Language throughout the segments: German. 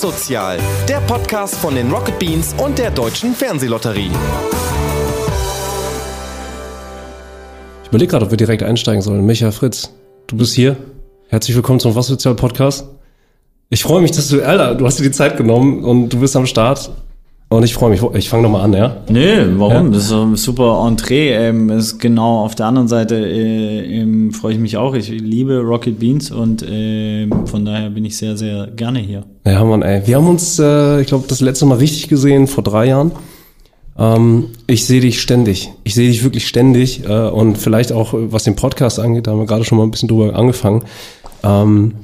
Asozial, der Podcast von den Rocket Beans und der Deutschen Fernsehlotterie. Ich überlege gerade, ob wir direkt einsteigen sollen. Micha Fritz, du bist hier. Herzlich willkommen zum Was Sozial Podcast. Ich freue mich, dass du, Alter, du hast dir die Zeit genommen und du bist am Start. Und ich freue mich, ich fange nochmal an, ja? Nee, warum? Ja. Das ist ein super Entree. Ähm, ist genau auf der anderen Seite äh, ähm, freue ich mich auch. Ich liebe Rocket Beans und äh, von daher bin ich sehr, sehr gerne hier. Ja, Mann, ey. Wir haben uns, äh, ich glaube, das letzte Mal richtig gesehen vor drei Jahren. Ähm, ich sehe dich ständig. Ich sehe dich wirklich ständig. Äh, und vielleicht auch, was den Podcast angeht, da haben wir gerade schon mal ein bisschen drüber angefangen. Ähm,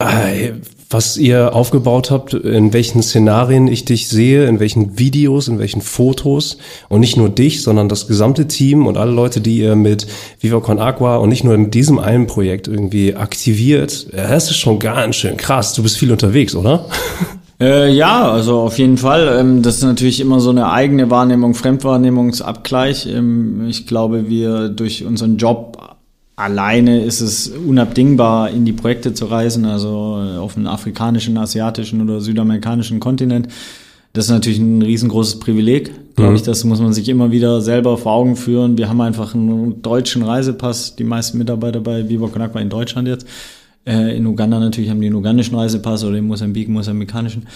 äh, was ihr aufgebaut habt, in welchen Szenarien ich dich sehe, in welchen Videos, in welchen Fotos und nicht nur dich, sondern das gesamte Team und alle Leute, die ihr mit Viva Con Aqua und nicht nur in diesem einen Projekt irgendwie aktiviert. Das ist schon ganz schön krass. Du bist viel unterwegs, oder? Äh, ja, also auf jeden Fall. Ähm, das ist natürlich immer so eine eigene Wahrnehmung, Fremdwahrnehmungsabgleich. Ähm, ich glaube, wir durch unseren Job alleine ist es unabdingbar, in die Projekte zu reisen, also auf den afrikanischen, asiatischen oder südamerikanischen Kontinent. Das ist natürlich ein riesengroßes Privileg, glaube mhm. ich. Das muss man sich immer wieder selber vor Augen führen. Wir haben einfach einen deutschen Reisepass, die meisten Mitarbeiter bei Viva Conakwa in Deutschland jetzt. Äh, in Uganda natürlich haben die einen ugandischen Reisepass oder in Mosambik mosambikanischen.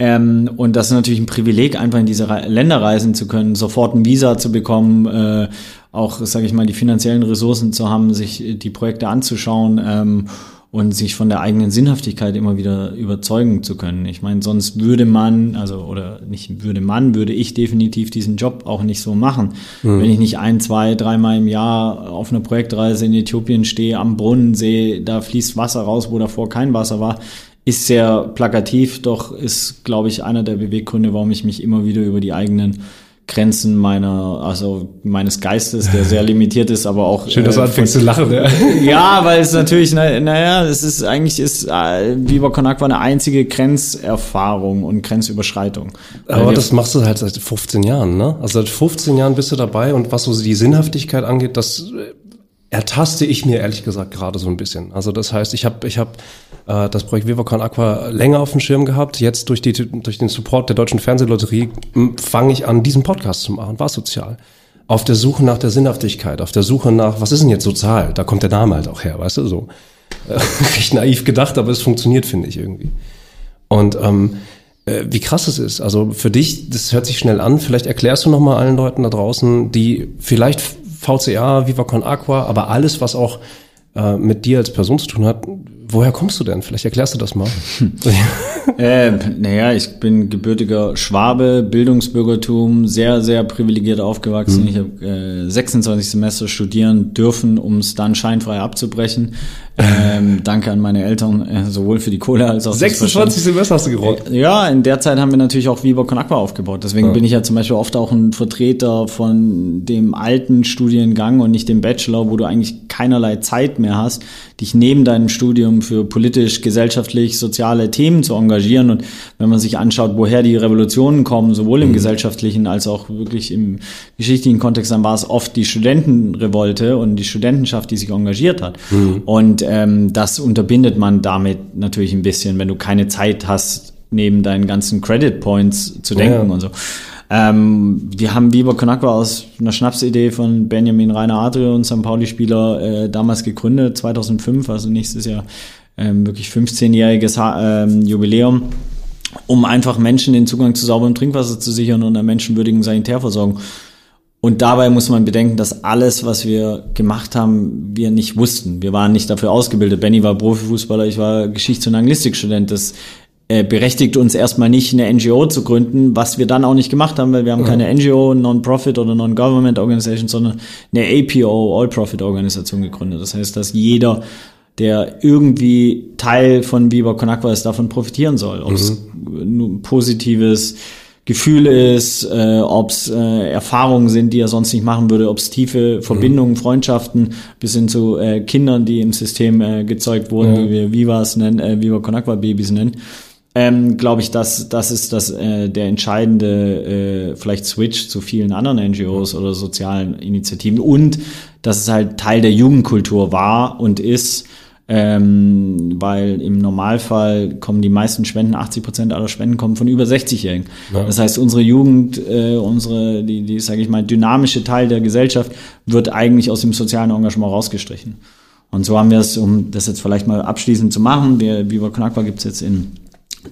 Ähm, und das ist natürlich ein Privileg, einfach in diese Länder reisen zu können, sofort ein Visa zu bekommen, äh, auch, sage ich mal, die finanziellen Ressourcen zu haben, sich die Projekte anzuschauen ähm, und sich von der eigenen Sinnhaftigkeit immer wieder überzeugen zu können. Ich meine, sonst würde man, also oder nicht würde man, würde ich definitiv diesen Job auch nicht so machen. Mhm. Wenn ich nicht ein, zwei, dreimal im Jahr auf einer Projektreise in Äthiopien stehe, am Brunnen sehe, da fließt Wasser raus, wo davor kein Wasser war, ist sehr plakativ, doch ist, glaube ich, einer der Beweggründe, warum ich mich immer wieder über die eigenen Grenzen meiner, also meines Geistes, der sehr limitiert ist, aber auch. Schön, dass du äh, anfängst zu lachen, ja. ja, weil es natürlich, naja, na es ist eigentlich ist äh, Viva Con Aqua eine einzige Grenzerfahrung und Grenzüberschreitung. Aber das machst du halt seit 15 Jahren, ne? Also seit 15 Jahren bist du dabei und was so die Sinnhaftigkeit angeht, das ertaste ich mir ehrlich gesagt gerade so ein bisschen. Also das heißt, ich habe ich hab, äh, das Projekt VivaCon Aqua länger auf dem Schirm gehabt. Jetzt durch, die, durch den Support der Deutschen Fernsehlotterie fange ich an, diesen Podcast zu machen. War sozial. Auf der Suche nach der Sinnhaftigkeit, auf der Suche nach, was ist denn jetzt sozial? Da kommt der Name halt auch her, weißt du, so. Äh, recht naiv gedacht, aber es funktioniert, finde ich irgendwie. Und ähm, äh, wie krass es ist. Also für dich, das hört sich schnell an. Vielleicht erklärst du noch mal allen Leuten da draußen, die vielleicht VCA, Viva Con Aqua, aber alles, was auch äh, mit dir als Person zu tun hat. Woher kommst du denn? Vielleicht erklärst du das mal. äh, naja, ich bin gebürtiger Schwabe, Bildungsbürgertum, sehr, sehr privilegiert aufgewachsen. Mhm. Ich habe äh, 26 Semester studieren dürfen, um es dann scheinfrei abzubrechen. Ähm, danke an meine Eltern, äh, sowohl für die Kohle als auch 26 Semester hast du gerollt. Äh, ja, in der Zeit haben wir natürlich auch Viva Con Aqua aufgebaut. Deswegen ja. bin ich ja zum Beispiel oft auch ein Vertreter von dem alten Studiengang und nicht dem Bachelor, wo du eigentlich keinerlei Zeit mehr hast, dich neben deinem Studium für politisch, gesellschaftlich, soziale Themen zu engagieren. Und wenn man sich anschaut, woher die Revolutionen kommen, sowohl im mhm. gesellschaftlichen als auch wirklich im geschichtlichen Kontext, dann war es oft die Studentenrevolte und die Studentenschaft, die sich engagiert hat. Mhm. Und ähm, das unterbindet man damit natürlich ein bisschen, wenn du keine Zeit hast, neben deinen ganzen Credit Points zu denken ja. und so. Ähm, wir haben Viva Conakwa aus einer Schnapsidee von Benjamin Rainer Adrio und St. Pauli-Spieler äh, damals gegründet, 2005, also nächstes Jahr ähm, wirklich 15-jähriges ähm, Jubiläum, um einfach Menschen den Zugang zu sauberem Trinkwasser zu sichern und einer menschenwürdigen Sanitärversorgung. Und dabei muss man bedenken, dass alles, was wir gemacht haben, wir nicht wussten. Wir waren nicht dafür ausgebildet. Benny war Profifußballer, ich war Geschichts- und Anglistikstudent. Das berechtigt uns erstmal nicht, eine NGO zu gründen, was wir dann auch nicht gemacht haben, weil wir haben ja. keine NGO, Non-Profit oder Non-Government Organisation, sondern eine APO, All-Profit-Organisation gegründet. Das heißt, dass jeder, der irgendwie Teil von Viva Con Aqua ist, davon profitieren soll. Ob es mhm. ein positives Gefühl ist, äh, ob es äh, Erfahrungen sind, die er sonst nicht machen würde, ob es tiefe Verbindungen, mhm. Freundschaften bis hin zu äh, Kindern, die im System äh, gezeugt wurden, ja. wie wir Vivas nennen, äh, Viva Con Aqua Babys nennen ähm, glaube ich, dass das ist das äh, der entscheidende äh, vielleicht Switch zu vielen anderen NGOs oder sozialen Initiativen und dass es halt Teil der Jugendkultur war und ist ähm, weil im Normalfall kommen die meisten Spenden, 80 Prozent aller Spenden kommen von über 60-Jährigen. Ja. Das heißt, unsere Jugend, äh, unsere, die, die sage ich mal, dynamische Teil der Gesellschaft wird eigentlich aus dem sozialen Engagement rausgestrichen. Und so haben wir es, um das jetzt vielleicht mal abschließend zu machen, wir, Viva Knackbar gibt es jetzt in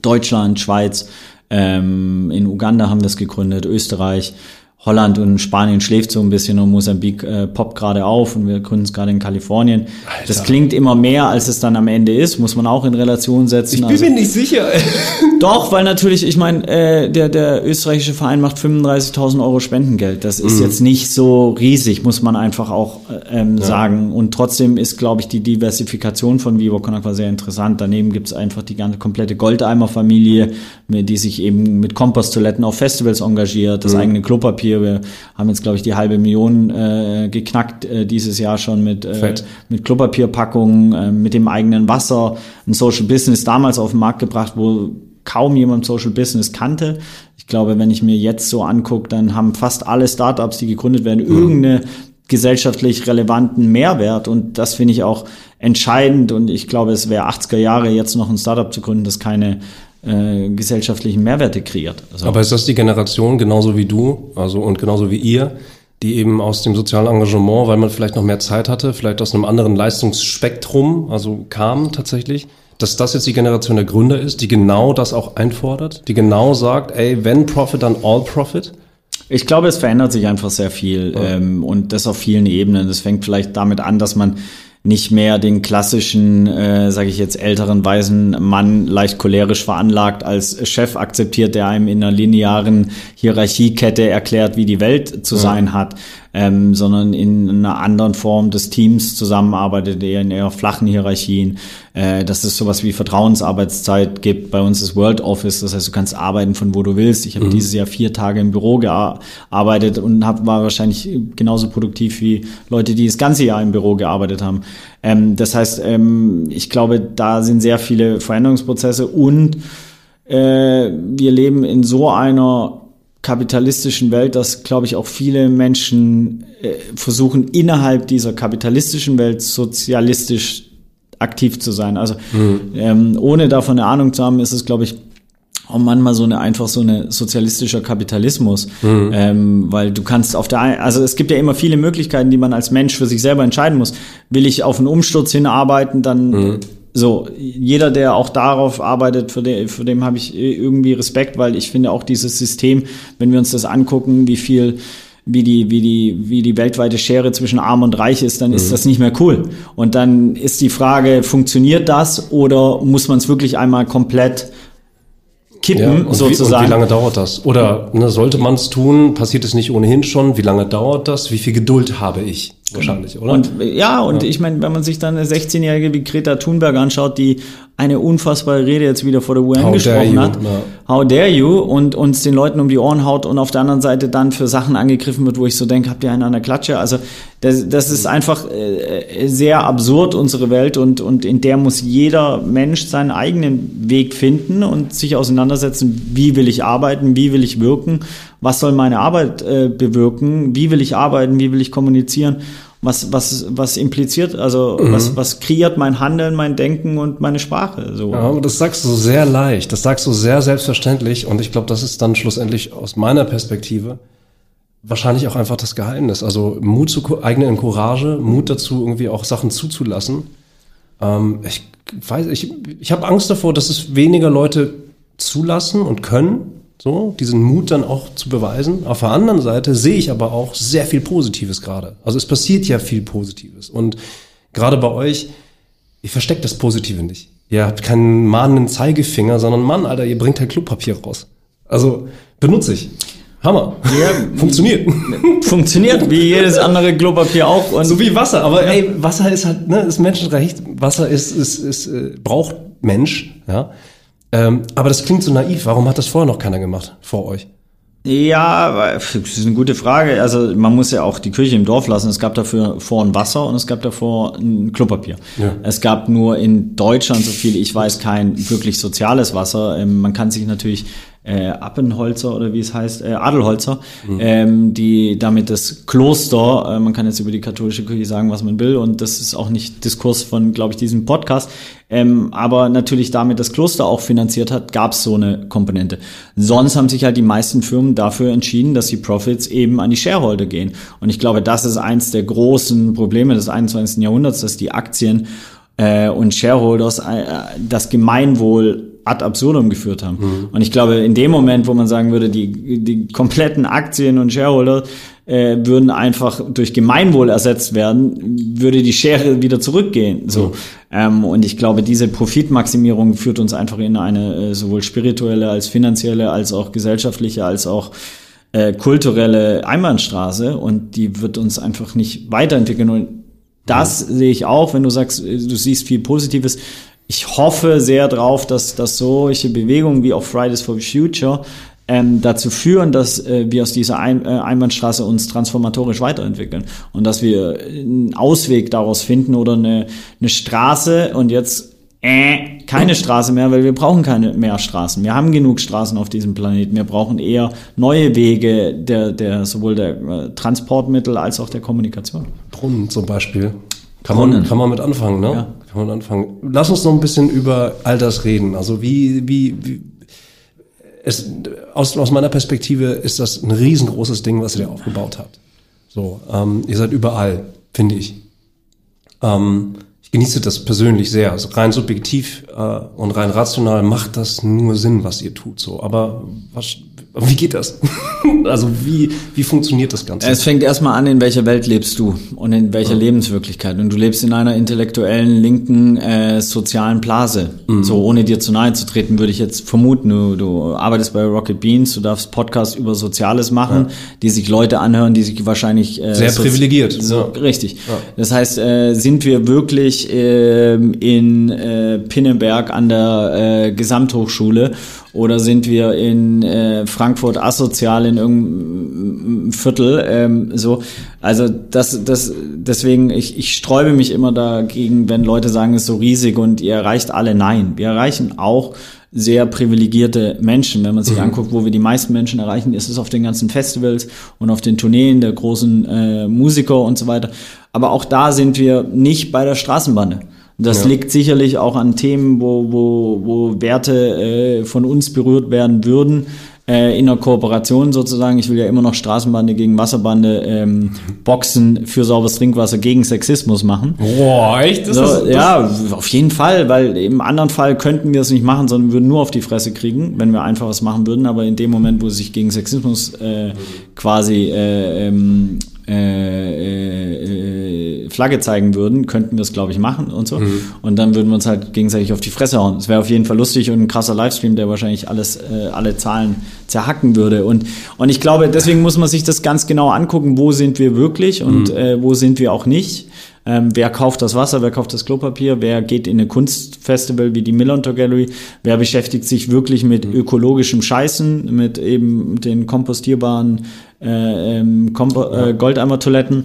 Deutschland, Schweiz, ähm, in Uganda haben wir es gegründet, Österreich, Holland und Spanien schläft so ein bisschen und Mosambik äh, poppt gerade auf und wir gründen es gerade in Kalifornien. Alter. Das klingt immer mehr, als es dann am Ende ist, muss man auch in Relation setzen. Ich bin also, mir nicht sicher. Doch, weil natürlich, ich meine, äh, der, der österreichische Verein macht 35.000 Euro Spendengeld. Das ist mhm. jetzt nicht so riesig, muss man einfach auch äh, ähm, ja. sagen. Und trotzdem ist, glaube ich, die Diversifikation von Vivo Con Aqua sehr interessant. Daneben gibt es einfach die ganze komplette Goldeimer-Familie, die sich eben mit Komposttoiletten auf Festivals engagiert, das mhm. eigene Klopapier hier. Wir haben jetzt, glaube ich, die halbe Million äh, geknackt äh, dieses Jahr schon mit, äh, mit Klopapierpackungen, äh, mit dem eigenen Wasser, ein Social Business damals auf den Markt gebracht, wo kaum jemand Social Business kannte. Ich glaube, wenn ich mir jetzt so angucke, dann haben fast alle Startups, die gegründet werden, mhm. irgendeine gesellschaftlich relevanten Mehrwert und das finde ich auch entscheidend und ich glaube, es wäre 80er Jahre jetzt noch ein Startup zu gründen, das keine äh, gesellschaftlichen Mehrwerte kreiert. Also Aber ist das die Generation genauso wie du, also und genauso wie ihr, die eben aus dem sozialen Engagement, weil man vielleicht noch mehr Zeit hatte, vielleicht aus einem anderen Leistungsspektrum, also kam tatsächlich, dass das jetzt die Generation der Gründer ist, die genau das auch einfordert, die genau sagt, ey, wenn Profit, dann all Profit? Ich glaube, es verändert sich einfach sehr viel ja. ähm, und das auf vielen Ebenen. Das fängt vielleicht damit an, dass man nicht mehr den klassischen, äh, sage ich jetzt, älteren weisen Mann leicht cholerisch veranlagt als Chef akzeptiert, der einem in einer linearen Hierarchiekette erklärt, wie die Welt zu sein hat ähm, sondern in einer anderen Form des Teams zusammenarbeitet, eher in eher flachen Hierarchien, äh, dass es sowas wie Vertrauensarbeitszeit gibt. Bei uns ist World Office, das heißt, du kannst arbeiten von wo du willst. Ich habe mhm. dieses Jahr vier Tage im Büro gearbeitet und hab, war wahrscheinlich genauso produktiv wie Leute, die das ganze Jahr im Büro gearbeitet haben. Ähm, das heißt, ähm, ich glaube, da sind sehr viele Veränderungsprozesse und äh, wir leben in so einer kapitalistischen Welt, dass, glaube ich, auch viele Menschen äh, versuchen, innerhalb dieser kapitalistischen Welt sozialistisch aktiv zu sein. Also mhm. ähm, ohne davon eine Ahnung zu haben, ist es, glaube ich, auch manchmal so eine einfach so eine sozialistischer Kapitalismus, mhm. ähm, weil du kannst auf der einen, also es gibt ja immer viele Möglichkeiten, die man als Mensch für sich selber entscheiden muss. Will ich auf einen Umsturz hinarbeiten, dann mhm. So, jeder, der auch darauf arbeitet, für den, für dem habe ich irgendwie Respekt, weil ich finde auch dieses System, wenn wir uns das angucken, wie viel wie die, wie die, wie die weltweite Schere zwischen Arm und Reich ist, dann mhm. ist das nicht mehr cool. Und dann ist die Frage, funktioniert das oder muss man es wirklich einmal komplett kippen, ja, und sozusagen. Wie, und wie lange dauert das? Oder ne, sollte man es tun? Passiert es nicht ohnehin schon? Wie lange dauert das? Wie viel Geduld habe ich? Wahrscheinlich, oder? Und ja, und ja. ich meine, wenn man sich dann eine 16-Jährige wie Greta Thunberg anschaut, die eine unfassbare Rede jetzt wieder vor der UN How gesprochen hat. Ja. How dare you? Und uns den Leuten um die Ohren haut und auf der anderen Seite dann für Sachen angegriffen wird, wo ich so denke, habt ihr einen an der Klatsche? Also das, das ist einfach äh, sehr absurd, unsere Welt, und, und in der muss jeder Mensch seinen eigenen Weg finden und sich auseinandersetzen, wie will ich arbeiten, wie will ich wirken, was soll meine Arbeit äh, bewirken, wie will ich arbeiten, wie will ich kommunizieren was, was, was impliziert, also mhm. was, was kreiert mein Handeln, mein Denken und meine Sprache. So. Ja, aber das sagst du sehr leicht, das sagst du sehr selbstverständlich und ich glaube, das ist dann schlussendlich aus meiner Perspektive wahrscheinlich auch einfach das Geheimnis. Also Mut zu eigenen Courage, Mut dazu, irgendwie auch Sachen zuzulassen. Ähm, ich weiß, ich, ich habe Angst davor, dass es weniger Leute zulassen und können, so, diesen Mut dann auch zu beweisen. Auf der anderen Seite sehe ich aber auch sehr viel Positives gerade. Also es passiert ja viel Positives. Und gerade bei euch, ihr versteckt das Positive nicht. Ihr habt keinen mahnenden Zeigefinger, sondern Mann, Alter, ihr bringt halt Klopapier raus. Also benutze ich. Hammer. Ja, funktioniert. Funktioniert, wie jedes andere Klopapier auch. Und so wie Wasser. Aber ja. ey, Wasser ist halt, ne, ist Menschenrecht. Wasser ist, ist, ist, äh, braucht Mensch, ja. Ähm, aber das klingt so naiv. Warum hat das vorher noch keiner gemacht vor euch? Ja, das ist eine gute Frage. Also man muss ja auch die Kirche im Dorf lassen. Es gab dafür vor ein Wasser und es gab davor ein Klopapier. Ja. Es gab nur in Deutschland, so viel ich weiß, kein wirklich soziales Wasser. Ähm, man kann sich natürlich äh, Appenholzer oder wie es heißt, äh, Adelholzer, mhm. ähm, die damit das Kloster, äh, man kann jetzt über die katholische Kirche sagen, was man will, und das ist auch nicht Diskurs von, glaube ich, diesem Podcast, ähm, aber natürlich damit das Kloster auch finanziert hat, gab es so eine Komponente. Sonst haben sich halt die meisten Firmen dafür entschieden, dass die Profits eben an die Shareholder gehen. Und ich glaube, das ist eins der großen Probleme des 21. Jahrhunderts, dass die Aktien äh, und Shareholders äh, das Gemeinwohl ad absurdum geführt haben. Mhm. Und ich glaube, in dem Moment, wo man sagen würde, die, die kompletten Aktien und Shareholder äh, würden einfach durch Gemeinwohl ersetzt werden, würde die Schere wieder zurückgehen. So. Mhm. Ähm, und ich glaube, diese Profitmaximierung führt uns einfach in eine äh, sowohl spirituelle als finanzielle, als auch gesellschaftliche, als auch äh, kulturelle Einbahnstraße und die wird uns einfach nicht weiterentwickeln. Und das mhm. sehe ich auch, wenn du sagst, du siehst viel Positives. Ich hoffe sehr drauf, dass, dass solche Bewegungen wie auch Fridays for Future ähm, dazu führen, dass äh, wir aus dieser Ein äh, Einbahnstraße uns transformatorisch weiterentwickeln und dass wir einen Ausweg daraus finden oder eine, eine Straße und jetzt äh, keine Straße mehr, weil wir brauchen keine mehr Straßen. Wir haben genug Straßen auf diesem Planeten. Wir brauchen eher neue Wege der, der sowohl der äh, Transportmittel als auch der Kommunikation. Brunnen zum Beispiel. Kann man, kann man mit anfangen, ne? Ja. Kann man anfangen. Lass uns noch ein bisschen über all das reden. Also wie, wie, wie es, aus, aus meiner Perspektive ist das ein riesengroßes Ding, was ihr da aufgebaut habt. So, ähm, ihr seid überall, finde ich. Ähm, ich genieße das persönlich sehr. Also rein subjektiv äh, und rein rational macht das nur Sinn, was ihr tut. So, aber was, wie geht das? also wie, wie funktioniert das Ganze? Es fängt erstmal an, in welcher Welt lebst du und in welcher ja. Lebenswirklichkeit. Und du lebst in einer intellektuellen, linken, äh, sozialen Blase. Mhm. So, ohne dir zu nahe zu treten, würde ich jetzt vermuten, du, du arbeitest bei Rocket Beans, du darfst Podcasts über Soziales machen, ja. die sich Leute anhören, die sich wahrscheinlich... Äh, Sehr privilegiert. So, ja. Richtig. Das heißt, äh, sind wir wirklich äh, in äh, Pinneberg an der äh, Gesamthochschule oder sind wir in äh, Frankfurt asozial in irgendeinem Viertel? Ähm, so, also das, das, deswegen ich, ich sträube mich immer dagegen, wenn Leute sagen, es ist so riesig und ihr erreicht alle. Nein, wir erreichen auch sehr privilegierte Menschen. Wenn man sich mhm. anguckt, wo wir die meisten Menschen erreichen, ist es auf den ganzen Festivals und auf den Tourneen der großen äh, Musiker und so weiter. Aber auch da sind wir nicht bei der Straßenbande. Das ja. liegt sicherlich auch an Themen, wo, wo, wo Werte äh, von uns berührt werden würden, äh, in einer Kooperation sozusagen. Ich will ja immer noch Straßenbande gegen Wasserbande ähm, Boxen für sauberes Trinkwasser gegen Sexismus machen. Boah, echt? Das so, ist, das ja, auf jeden Fall, weil im anderen Fall könnten wir es nicht machen, sondern würden nur auf die Fresse kriegen, wenn wir einfach was machen würden. Aber in dem Moment, wo sie sich gegen Sexismus äh, quasi äh, ähm, äh, äh, Flagge zeigen würden, könnten wir es, glaube ich, machen und so. Mhm. Und dann würden wir uns halt gegenseitig auf die Fresse hauen. Es wäre auf jeden Fall lustig und ein krasser Livestream, der wahrscheinlich alles, äh, alle Zahlen zerhacken würde. Und, und ich glaube, deswegen muss man sich das ganz genau angucken, wo sind wir wirklich und mhm. äh, wo sind wir auch nicht. Ähm, wer kauft das Wasser, wer kauft das Klopapier, wer geht in ein Kunstfestival wie die Millantor Gallery, wer beschäftigt sich wirklich mit mhm. ökologischem Scheißen, mit eben den kompostierbaren äh, ähm, äh, Goldeimer-Toiletten.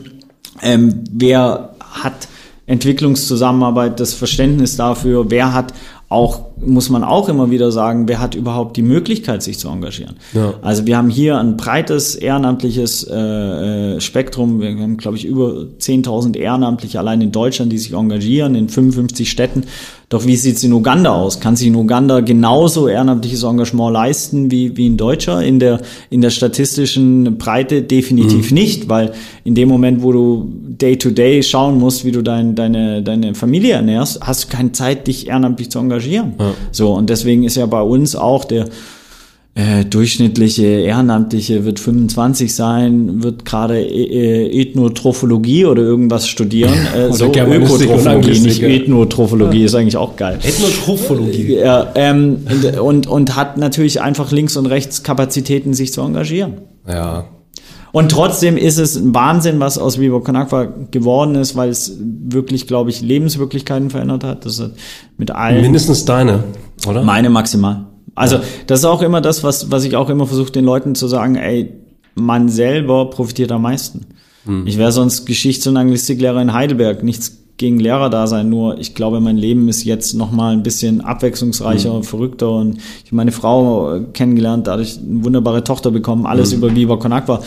Ähm, wer hat Entwicklungszusammenarbeit, das Verständnis dafür, wer hat auch, muss man auch immer wieder sagen, wer hat überhaupt die Möglichkeit, sich zu engagieren. Ja. Also wir haben hier ein breites ehrenamtliches äh, äh Spektrum. Wir haben, glaube ich, über 10.000 Ehrenamtliche allein in Deutschland, die sich engagieren, in 55 Städten. Doch wie sieht es in Uganda aus? Kann sich in Uganda genauso ehrenamtliches Engagement leisten wie, wie in Deutscher? In der, in der statistischen Breite definitiv mhm. nicht, weil in dem Moment, wo du day to day schauen musst, wie du dein, deine, deine Familie ernährst, hast du keine Zeit, dich ehrenamtlich zu engagieren. Ja. So, und deswegen ist ja bei uns auch der, äh, durchschnittliche Ehrenamtliche wird 25 sein, wird gerade äh, Ethnotrophologie oder irgendwas studieren. Äh, oder so Ökotrophologie, nicht Ethnotrophologie, ja. ist eigentlich auch geil. Ethnotrophologie. Ja, ähm, und, und hat natürlich einfach links und rechts Kapazitäten, sich zu engagieren. Ja. Und trotzdem ist es ein Wahnsinn, was aus Vivo Conakwa geworden ist, weil es wirklich, glaube ich, Lebenswirklichkeiten verändert hat. Das hat mit allen. Mindestens deine, oder? Meine maximal. Also das ist auch immer das, was, was ich auch immer versuche, den Leuten zu sagen, ey, man selber profitiert am meisten. Hm. Ich wäre sonst Geschichts- und Anglistiklehrer in Heidelberg. Nichts gegen Lehrerdasein, nur ich glaube, mein Leben ist jetzt nochmal ein bisschen abwechslungsreicher, mhm. verrückter und ich habe meine Frau kennengelernt, dadurch eine wunderbare Tochter bekommen, alles mhm. über Viva Con Aqua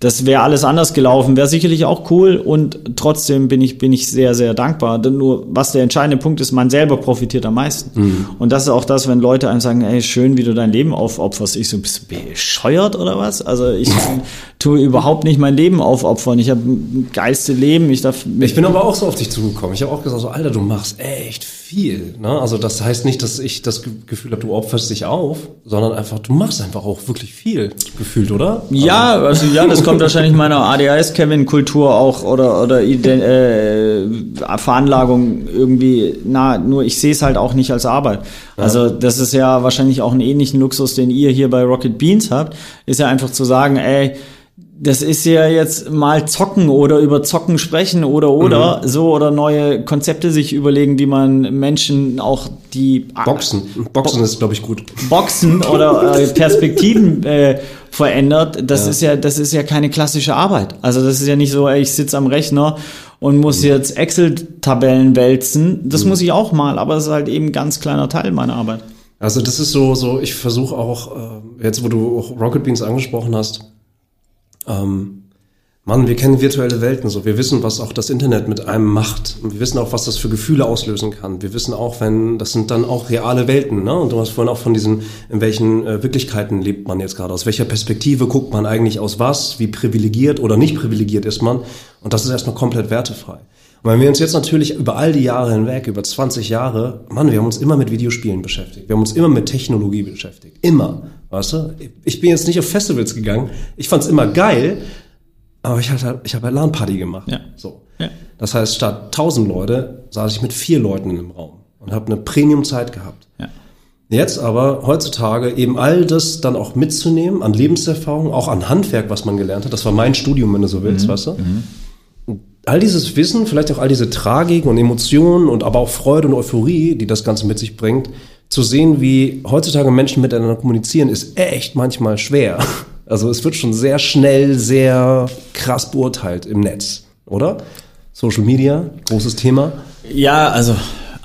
das wäre alles anders gelaufen, wäre sicherlich auch cool und trotzdem bin ich, bin ich sehr, sehr dankbar. Denn nur, was der entscheidende Punkt ist, man selber profitiert am meisten. Mhm. Und das ist auch das, wenn Leute einem sagen, ey, schön, wie du dein Leben aufopferst. Ich so, bist du bescheuert oder was? Also ich tue überhaupt nicht mein Leben aufopfern. Ich habe ein geilste Leben. Ich darf. Ich bin aber auch so auf dich zugekommen. Ich habe auch gesagt, so, Alter, du machst echt viel. Ne? Also das heißt nicht, dass ich das Gefühl habe, du opferst dich auf, sondern einfach, du machst einfach auch wirklich viel gefühlt, oder? Ja, also ja, das kommt wahrscheinlich meiner ADHS-Kevin-Kultur auch oder oder äh, Veranlagung irgendwie na. Nur ich sehe es halt auch nicht als Arbeit. Also das ist ja wahrscheinlich auch ein ähnlichen Luxus, den ihr hier bei Rocket Beans habt, ist ja einfach zu sagen, ey das ist ja jetzt mal zocken oder über zocken sprechen oder oder mhm. so oder neue Konzepte sich überlegen, wie man Menschen auch die Boxen, Boxen Bo ist glaube ich gut. Boxen oder äh, Perspektiven äh, verändert. Das ja. ist ja das ist ja keine klassische Arbeit. Also das ist ja nicht so, ey, ich sitze am Rechner und muss mhm. jetzt Excel-Tabellen wälzen. Das mhm. muss ich auch mal, aber es ist halt eben ein ganz kleiner Teil meiner Arbeit. Also das ist so so. Ich versuche auch äh, jetzt, wo du auch Rocket Beans angesprochen hast ähm, Mann, wir kennen virtuelle Welten so. Wir wissen, was auch das Internet mit einem macht. Und wir wissen auch, was das für Gefühle auslösen kann. Wir wissen auch, wenn, das sind dann auch reale Welten, ne? Und du hast vorhin auch von diesen, in welchen äh, Wirklichkeiten lebt man jetzt gerade? Aus welcher Perspektive guckt man eigentlich aus was? Wie privilegiert oder nicht privilegiert ist man? Und das ist erstmal komplett wertefrei. Und wenn wir uns jetzt natürlich über all die Jahre hinweg, über 20 Jahre, Mann, wir haben uns immer mit Videospielen beschäftigt. Wir haben uns immer mit Technologie beschäftigt. Immer. Weißt du? Ich bin jetzt nicht auf Festivals gegangen. Ich fand's immer geil, aber ich, hatte, ich habe halt LAN-Party gemacht. Ja. So. Ja. Das heißt, statt 1000 Leute saß ich mit vier Leuten in einem Raum und habe eine Premium-Zeit gehabt. Ja. Jetzt aber heutzutage eben all das dann auch mitzunehmen an Lebenserfahrung, auch an Handwerk, was man gelernt hat. Das war mein Studium, wenn du so willst, mhm. weißt du? Mhm all dieses Wissen, vielleicht auch all diese Tragik und Emotionen und aber auch Freude und Euphorie, die das Ganze mit sich bringt, zu sehen, wie heutzutage Menschen miteinander kommunizieren, ist echt manchmal schwer. Also es wird schon sehr schnell, sehr krass beurteilt im Netz, oder? Social Media, großes Thema. Ja, also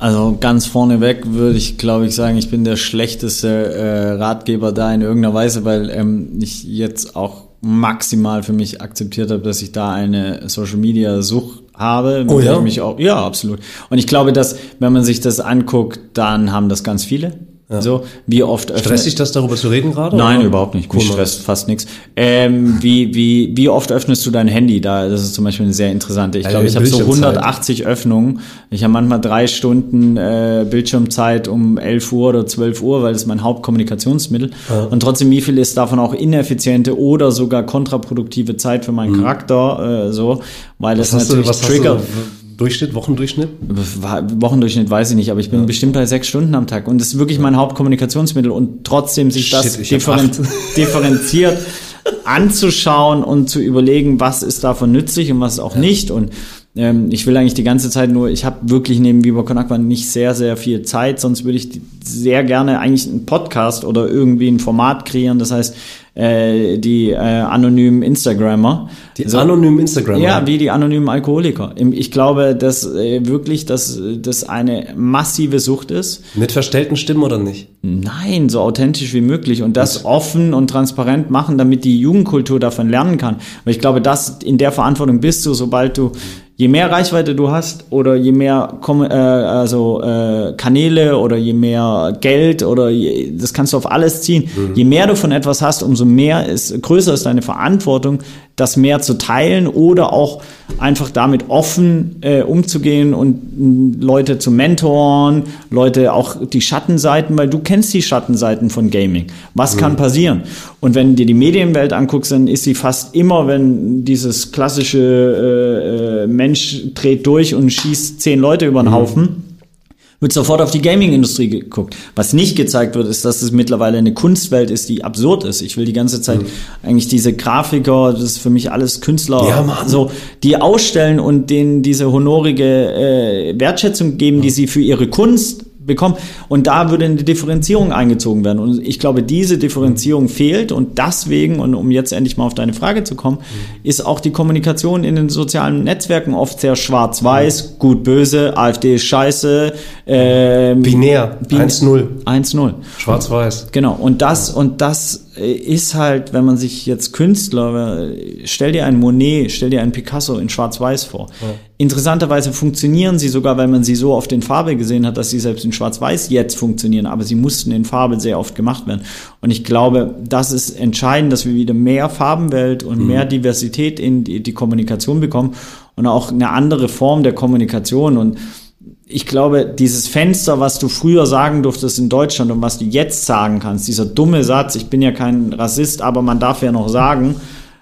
also ganz vorneweg würde ich, glaube ich, sagen, ich bin der schlechteste äh, Ratgeber da in irgendeiner Weise, weil ähm, ich jetzt auch maximal für mich akzeptiert habe, dass ich da eine Social Media Sucht habe, oh, ja? ich mich auch, ja, absolut. Und ich glaube, dass, wenn man sich das anguckt, dann haben das ganz viele. Ja. So, wie oft öffnet. Stresst dich das, darüber zu reden gerade? Nein, oder? überhaupt nicht. Cool, Mich stresst fast nichts. Ähm, wie, wie, wie oft öffnest du dein Handy? Da, das ist zum Beispiel eine sehr interessante. Ich glaube, ich habe so 180 Öffnungen. Ich habe manchmal drei Stunden äh, Bildschirmzeit um 11 Uhr oder 12 Uhr, weil das ist mein Hauptkommunikationsmittel. Ja. Und trotzdem, wie viel ist davon auch ineffiziente oder sogar kontraproduktive Zeit für meinen mhm. Charakter? Äh, so, weil was das natürlich du, triggert. Durchschnitt, Wochendurchschnitt? Wochendurchschnitt weiß ich nicht, aber ich bin ja. bestimmt bei sechs Stunden am Tag. Und das ist wirklich mein Hauptkommunikationsmittel. Und trotzdem sich Shit, das differen differenziert anzuschauen und zu überlegen, was ist davon nützlich und was auch ja. nicht. Und ähm, ich will eigentlich die ganze Zeit nur, ich habe wirklich neben Viva Con Aqua nicht sehr, sehr viel Zeit, sonst würde ich sehr gerne eigentlich einen Podcast oder irgendwie ein Format kreieren. Das heißt, äh, die äh, anonymen Instagrammer. Die so, anonymen Instagrammer? Ja, wie die anonymen Alkoholiker. Ich glaube, dass äh, wirklich, dass das eine massive Sucht ist. Mit verstellten Stimmen oder nicht? Nein, so authentisch wie möglich und das offen und transparent machen, damit die Jugendkultur davon lernen kann. Weil ich glaube, dass in der Verantwortung bist du, sobald du je mehr Reichweite du hast oder je mehr äh, also äh, Kanäle oder je mehr Geld oder je, das kannst du auf alles ziehen. Mhm. Je mehr du von etwas hast, umso mehr ist größer ist deine Verantwortung, das mehr zu teilen oder auch einfach damit offen äh, umzugehen und äh, Leute zu mentoren, Leute auch die Schattenseiten, weil du kennst die Schattenseiten von Gaming. Was mhm. kann passieren? Und wenn du dir die Medienwelt anguckst, dann ist sie fast immer, wenn dieses klassische äh, äh, Mensch dreht durch und schießt zehn Leute über den mhm. Haufen wird sofort auf die Gaming-Industrie geguckt. Was nicht gezeigt wird, ist, dass es mittlerweile eine Kunstwelt ist, die absurd ist. Ich will die ganze Zeit mhm. eigentlich diese Grafiker, das ist für mich alles Künstler, ja, so, die ausstellen und denen diese honorige äh, Wertschätzung geben, mhm. die sie für ihre Kunst bekommen. Und da würde eine Differenzierung eingezogen werden. Und ich glaube, diese Differenzierung fehlt und deswegen, und um jetzt endlich mal auf deine Frage zu kommen, mhm. ist auch die Kommunikation in den sozialen Netzwerken oft sehr schwarz-weiß, mhm. gut, böse, AfD ist scheiße. Äh, Binär, bin 1-0. 1-0. Schwarz-weiß. Genau, und das, und das ist halt, wenn man sich jetzt Künstler, stell dir einen Monet, stell dir einen Picasso in Schwarz-Weiß vor. Ja. Interessanterweise funktionieren sie sogar, weil man sie so oft in Farbe gesehen hat, dass sie selbst in Schwarz-Weiß jetzt funktionieren, aber sie mussten in Farbe sehr oft gemacht werden. Und ich glaube, das ist entscheidend, dass wir wieder mehr Farbenwelt und mhm. mehr Diversität in die, die Kommunikation bekommen und auch eine andere Form der Kommunikation und ich glaube, dieses Fenster, was du früher sagen durftest in Deutschland und was du jetzt sagen kannst, dieser dumme Satz, ich bin ja kein Rassist, aber man darf ja noch sagen,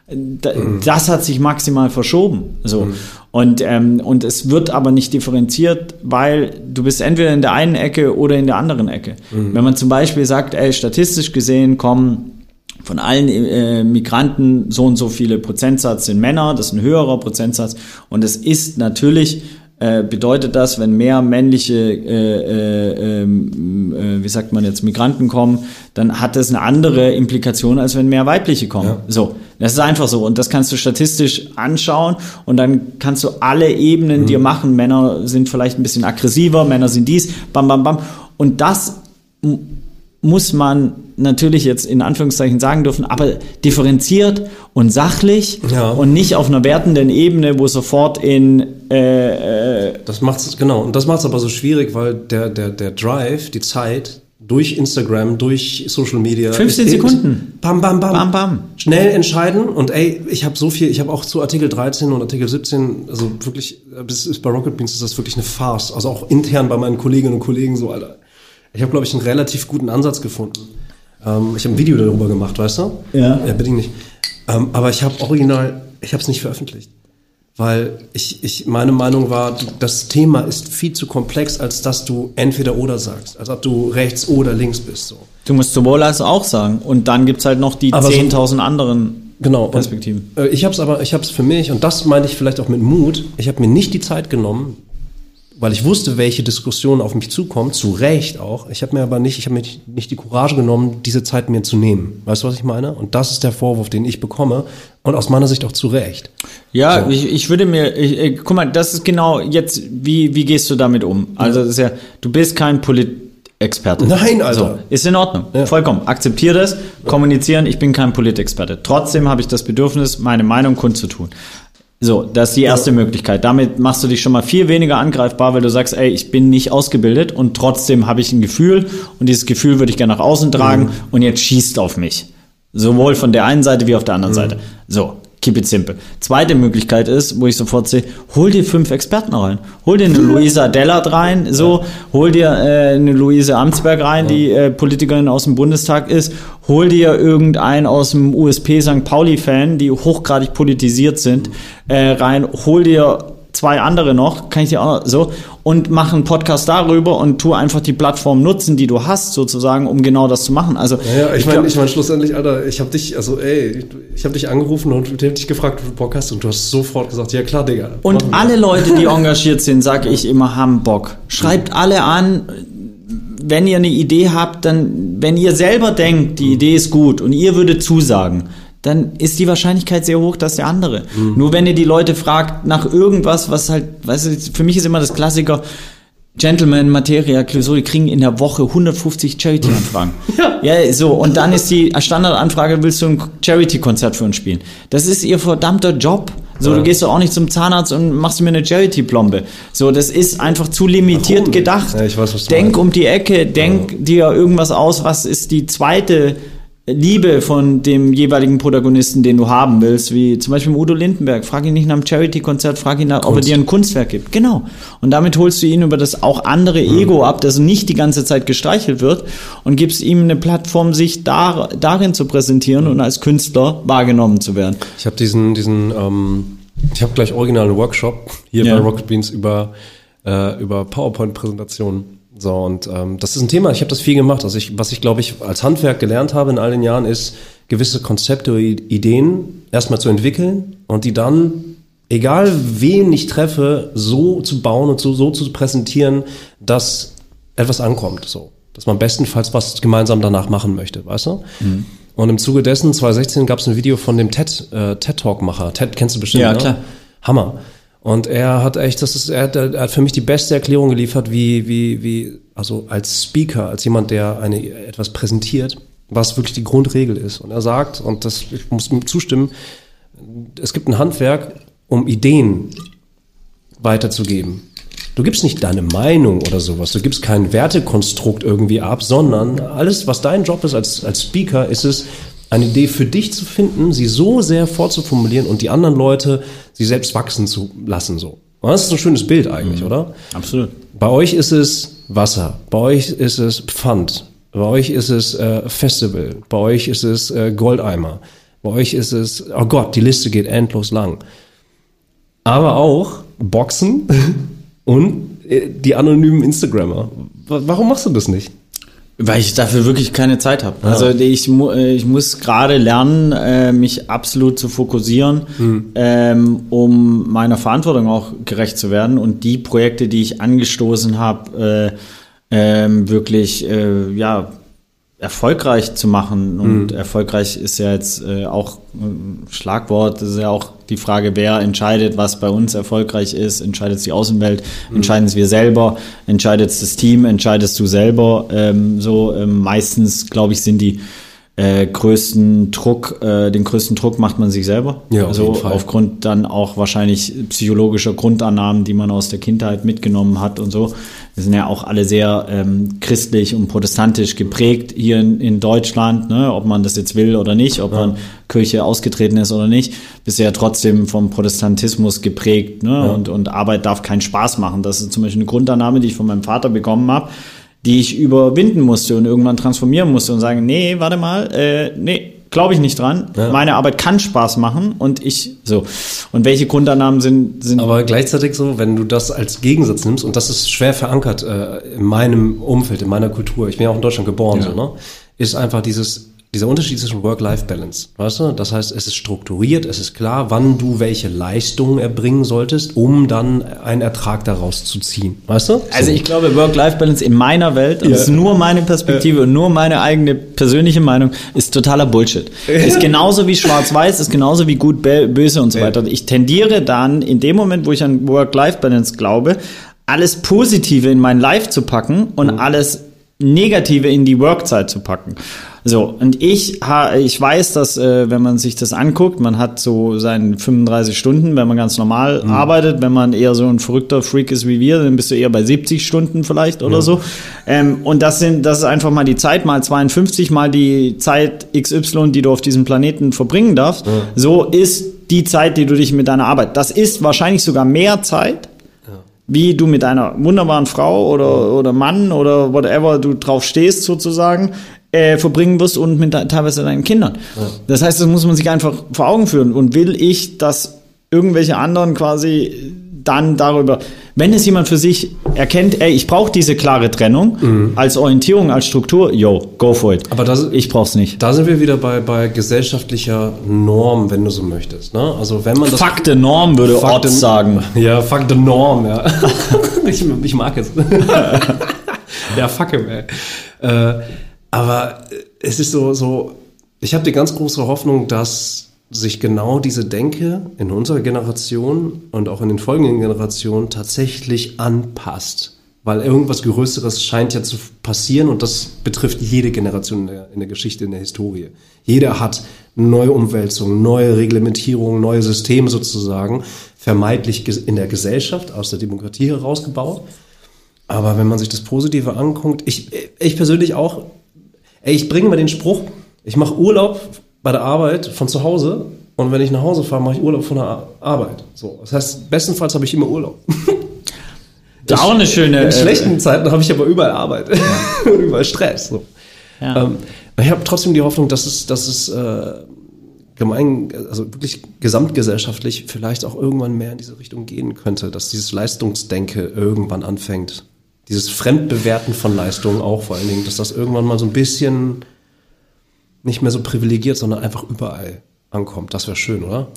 mhm. das hat sich maximal verschoben. So. Mhm. Und, ähm, und es wird aber nicht differenziert, weil du bist entweder in der einen Ecke oder in der anderen Ecke. Mhm. Wenn man zum Beispiel sagt, ey, statistisch gesehen kommen von allen äh, Migranten so und so viele Prozentsatz sind Männer, das ist ein höherer Prozentsatz. Und es ist natürlich äh, bedeutet das, wenn mehr männliche, äh, äh, ähm, äh, wie sagt man jetzt, Migranten kommen, dann hat das eine andere Implikation, als wenn mehr weibliche kommen. Ja. So, das ist einfach so. Und das kannst du statistisch anschauen und dann kannst du alle Ebenen mhm. dir machen. Männer sind vielleicht ein bisschen aggressiver, Männer sind dies, bam, bam, bam. Und das muss man natürlich jetzt in Anführungszeichen sagen dürfen, aber differenziert und sachlich ja. und nicht auf einer wertenden Ebene, wo sofort in äh, äh das macht's genau und das macht's aber so schwierig, weil der der der Drive, die Zeit durch Instagram, durch Social Media 15 Sekunden. Bam bam bam. Bam bam. Schnell entscheiden und ey, ich habe so viel, ich habe auch zu Artikel 13 und Artikel 17, also wirklich bis, bis bei Rocket Beans ist das wirklich eine Farce, also auch intern bei meinen Kolleginnen und Kollegen so, Alter ich habe, glaube ich, einen relativ guten Ansatz gefunden. Ähm, ich habe ein Video darüber gemacht, weißt du? Ja. Ja, bitte nicht. Ähm, aber ich habe original, ich habe es nicht veröffentlicht. Weil ich, ich, meine Meinung war, das Thema ist viel zu komplex, als dass du entweder oder sagst. Als ob du rechts oder links bist. So. Du musst sowohl als auch sagen. Und dann gibt's halt noch die 10.000 so, anderen genau, Perspektiven. Und, äh, ich habe es aber, ich habe es für mich, und das meine ich vielleicht auch mit Mut, ich habe mir nicht die Zeit genommen, weil ich wusste, welche Diskussion auf mich zukommt, zu Recht auch. Ich habe mir aber nicht, ich habe mir nicht die Courage genommen, diese Zeit mir zu nehmen. Weißt du, was ich meine? Und das ist der Vorwurf, den ich bekomme und aus meiner Sicht auch zu Recht. Ja, so. ich, ich würde mir, ich, ich, guck mal, das ist genau jetzt, wie, wie gehst du damit um? Also, das ist ja, du bist kein Polit Experte. Nein, also so, ist in Ordnung. Ja. Vollkommen. Akzeptiere das, kommunizieren, ich bin kein Politexperte. Trotzdem habe ich das Bedürfnis, meine Meinung kundzutun. So, das ist die erste ja. Möglichkeit. Damit machst du dich schon mal viel weniger angreifbar, weil du sagst, ey, ich bin nicht ausgebildet und trotzdem habe ich ein Gefühl und dieses Gefühl würde ich gerne nach außen tragen mhm. und jetzt schießt auf mich. Sowohl von der einen Seite wie auf der anderen mhm. Seite. So, keep it simple. Zweite Möglichkeit ist, wo ich sofort sehe, hol dir fünf Experten rein. Hol dir eine Luisa Dellert rein, so, hol dir äh, eine Luise Amtsberg rein, die äh, Politikerin aus dem Bundestag ist, hol dir irgendeinen aus dem USP St. Pauli-Fan, die hochgradig politisiert sind, äh, rein, hol dir zwei andere noch, kann ich dir auch so, und mach einen Podcast darüber und tu einfach die Plattform nutzen, die du hast, sozusagen, um genau das zu machen. Also, ja, ja ich meine, ich meine, schlussendlich, Alter, ich habe dich, also, ey, ich habe dich angerufen und dich gefragt, ob du Bock hast und du hast sofort gesagt, ja klar, Digga. Und alle Leute, die engagiert sind, sage ich immer, haben Bock. Schreibt alle an, wenn ihr eine Idee habt, dann, wenn ihr selber denkt, die Idee ist gut und ihr würdet zusagen, dann ist die Wahrscheinlichkeit sehr hoch, dass der andere. Mhm. Nur wenn ihr die Leute fragt nach irgendwas, was halt, weißt du, für mich ist immer das Klassiker, Gentleman, Materia, Clusori kriegen in der Woche 150 Charity-Anfragen. ja. ja, so. Und dann ist die Standardanfrage, willst du ein Charity-Konzert für uns spielen? Das ist ihr verdammter Job. So, ja. du gehst doch auch nicht zum Zahnarzt und machst mir eine Charity-Plombe. So, das ist einfach zu limitiert Warum? gedacht. Ja, ich weiß, was du denk meinst. um die Ecke, denk ja. dir irgendwas aus, was ist die zweite Liebe von dem jeweiligen Protagonisten, den du haben willst, wie zum Beispiel Udo Lindenberg. Frag ihn nicht nach einem Charity-Konzert, frag ihn nach, ob er dir ein Kunstwerk gibt. Genau. Und damit holst du ihn über das auch andere mhm. Ego ab, das nicht die ganze Zeit gestreichelt wird und gibst ihm eine Plattform, sich dar, darin zu präsentieren mhm. und als Künstler wahrgenommen zu werden. Ich habe diesen, diesen, ähm, ich habe gleich originalen Workshop hier ja. bei Rocket Beans über, äh, über PowerPoint-Präsentationen so, und ähm, das ist ein Thema, ich habe das viel gemacht. Also ich, was ich, glaube ich, als Handwerk gelernt habe in all den Jahren, ist, gewisse Konzepte oder Ideen erstmal zu entwickeln und die dann, egal wen ich treffe, so zu bauen und so, so zu präsentieren, dass etwas ankommt, so. Dass man bestenfalls was gemeinsam danach machen möchte, weißt du? Mhm. Und im Zuge dessen, 2016, gab es ein Video von dem TED, äh, TED-Talk-Macher. TED kennst du bestimmt, Ja, ne? klar. Hammer. Und er hat echt, das ist, er hat, er hat für mich die beste Erklärung geliefert, wie, wie, wie, also als Speaker, als jemand, der eine, etwas präsentiert, was wirklich die Grundregel ist. Und er sagt, und das, ich muss ihm zustimmen, es gibt ein Handwerk, um Ideen weiterzugeben. Du gibst nicht deine Meinung oder sowas, du gibst kein Wertekonstrukt irgendwie ab, sondern alles, was dein Job ist als, als Speaker, ist es, eine Idee für dich zu finden, sie so sehr vorzuformulieren und die anderen Leute sie selbst wachsen zu lassen, so. Das ist ein schönes Bild eigentlich, oder? Absolut. Bei euch ist es Wasser, bei euch ist es Pfand, bei euch ist es äh, Festival, bei euch ist es äh, Goldeimer, bei euch ist es, oh Gott, die Liste geht endlos lang. Aber auch Boxen und äh, die anonymen Instagrammer. Wa- Warum machst du das nicht? Weil ich dafür wirklich keine Zeit habe. Also ich, mu äh, ich muss gerade lernen, äh, mich absolut zu fokussieren, ähm, um meiner Verantwortung auch gerecht zu werden. Und die Projekte, die ich angestoßen habe, äh, ähm, wirklich ja erfolgreich zu machen. Und erfolgreich ist ja jetzt äh, auch ein Schlagwort. Das ist ja auch die Frage, wer entscheidet, was bei uns erfolgreich ist. Entscheidet es die Außenwelt? Entscheiden es wir selber? Entscheidet es das Team? Entscheidest du selber? Ähm, so ähm, meistens, glaube ich, sind die äh, größten Druck, äh, den größten Druck macht man sich selber. Ja, auf also aufgrund dann auch wahrscheinlich psychologischer Grundannahmen, die man aus der Kindheit mitgenommen hat und so. Wir sind ja auch alle sehr ähm, christlich und protestantisch geprägt hier in, in Deutschland, ne? ob man das jetzt will oder nicht, ob man Kirche ausgetreten ist oder nicht, bist ja trotzdem vom Protestantismus geprägt ne? und, und Arbeit darf keinen Spaß machen. Das ist zum Beispiel eine Grundannahme, die ich von meinem Vater bekommen habe, die ich überwinden musste und irgendwann transformieren musste und sagen, nee, warte mal, äh, nee, glaube ich nicht dran. Meine Arbeit kann Spaß machen und ich so. Und welche Grundannahmen sind sind Aber gleichzeitig so, wenn du das als Gegensatz nimmst, und das ist schwer verankert äh, in meinem Umfeld, in meiner Kultur, ich bin ja auch in Deutschland geboren, so, ne? ist einfach dieses, dieser Unterschied zwischen Work-Life-Balance. Weißt du? Das heißt, es ist strukturiert, es ist klar, wann du welche Leistungen erbringen solltest, um dann einen Ertrag daraus zu ziehen. Weißt du? Also ich glaube, Work-Life-Balance in meiner Welt, und das ist nur meine Perspektive und nur meine eigene persönliche Meinung, ist totaler Bullshit. Ist genauso wie Schwarz-Weiß, ist genauso wie gut, bö- böse und so weiter. Ich tendiere dann, in dem Moment, wo ich an Work-Life-Balance glaube, alles Positive in mein Life zu packen und alles Negative in die Workzeit zu packen. So, und ich, ich weiß, dass, äh, wenn man sich das anguckt, man hat so seine 35 Stunden, wenn man ganz normal arbeitet. Wenn man eher so ein verrückter Freak ist wie wir, dann bist du eher bei 70 Stunden vielleicht oder so. Ähm, und das sind, das ist einfach mal die Zeit mal 52 mal die Zeit XY, die du auf diesem Planeten verbringen darfst. So ist die Zeit, die du dich mit deiner Arbeit. Das ist wahrscheinlich sogar mehr Zeit, wie du mit einer wunderbaren Frau oder, oder Mann oder whatever du drauf stehst sozusagen, äh, verbringen wirst und mit teilweise deinen Kindern. Das heißt, das muss man sich einfach vor Augen führen. Und will ich, dass irgendwelche anderen quasi dann darüber, wenn es jemand für sich erkennt, ey, ich brauche diese klare Trennung als Orientierung, als Struktur, yo, go for it. Aber das- ich brauch's nicht. Da sind wir wieder bei, bei gesellschaftlicher Norm, wenn du so möchtest. Ne? Also wenn man das Fuck the Norm, würde Ott the- sagen. Ja, fuck the norm, ja. ich, ich mag es. ja, fuck him, ey. Äh, aber es ist so, so ich habe die ganz große Hoffnung, dass sich genau diese Denke in unserer Generation und auch in den folgenden Generationen tatsächlich anpasst. Weil irgendwas Größeres scheint ja zu passieren und das betrifft jede Generation in der, in der Geschichte, in der Historie. Jeder hat neue Umwälzungen, neue Reglementierungen, neue Systeme sozusagen, vermeintlich in der Gesellschaft, aus der Demokratie herausgebaut. Aber wenn man sich das Positive anguckt, ich, ich persönlich auch, ich bringe mal den Spruch, ich mache Urlaub bei der Arbeit von zu Hause und wenn ich nach Hause fahre, mache ich Urlaub von der Ar- Arbeit. So, das heißt, bestenfalls habe ich immer Urlaub. Das ist auch eine schöne. In äh, schlechten Zeiten habe ich aber überall Arbeit und überall Stress. So. Ja. Ähm, ich habe trotzdem die Hoffnung, dass es, dass es äh, gemein, also wirklich gesamtgesellschaftlich vielleicht auch irgendwann mehr in diese Richtung gehen könnte, dass dieses Leistungsdenke irgendwann anfängt. Dieses Fremdbewerten von Leistungen auch vor allen Dingen, dass das irgendwann mal so ein bisschen nicht mehr so privilegiert, sondern einfach überall ankommt. Das wäre schön, oder?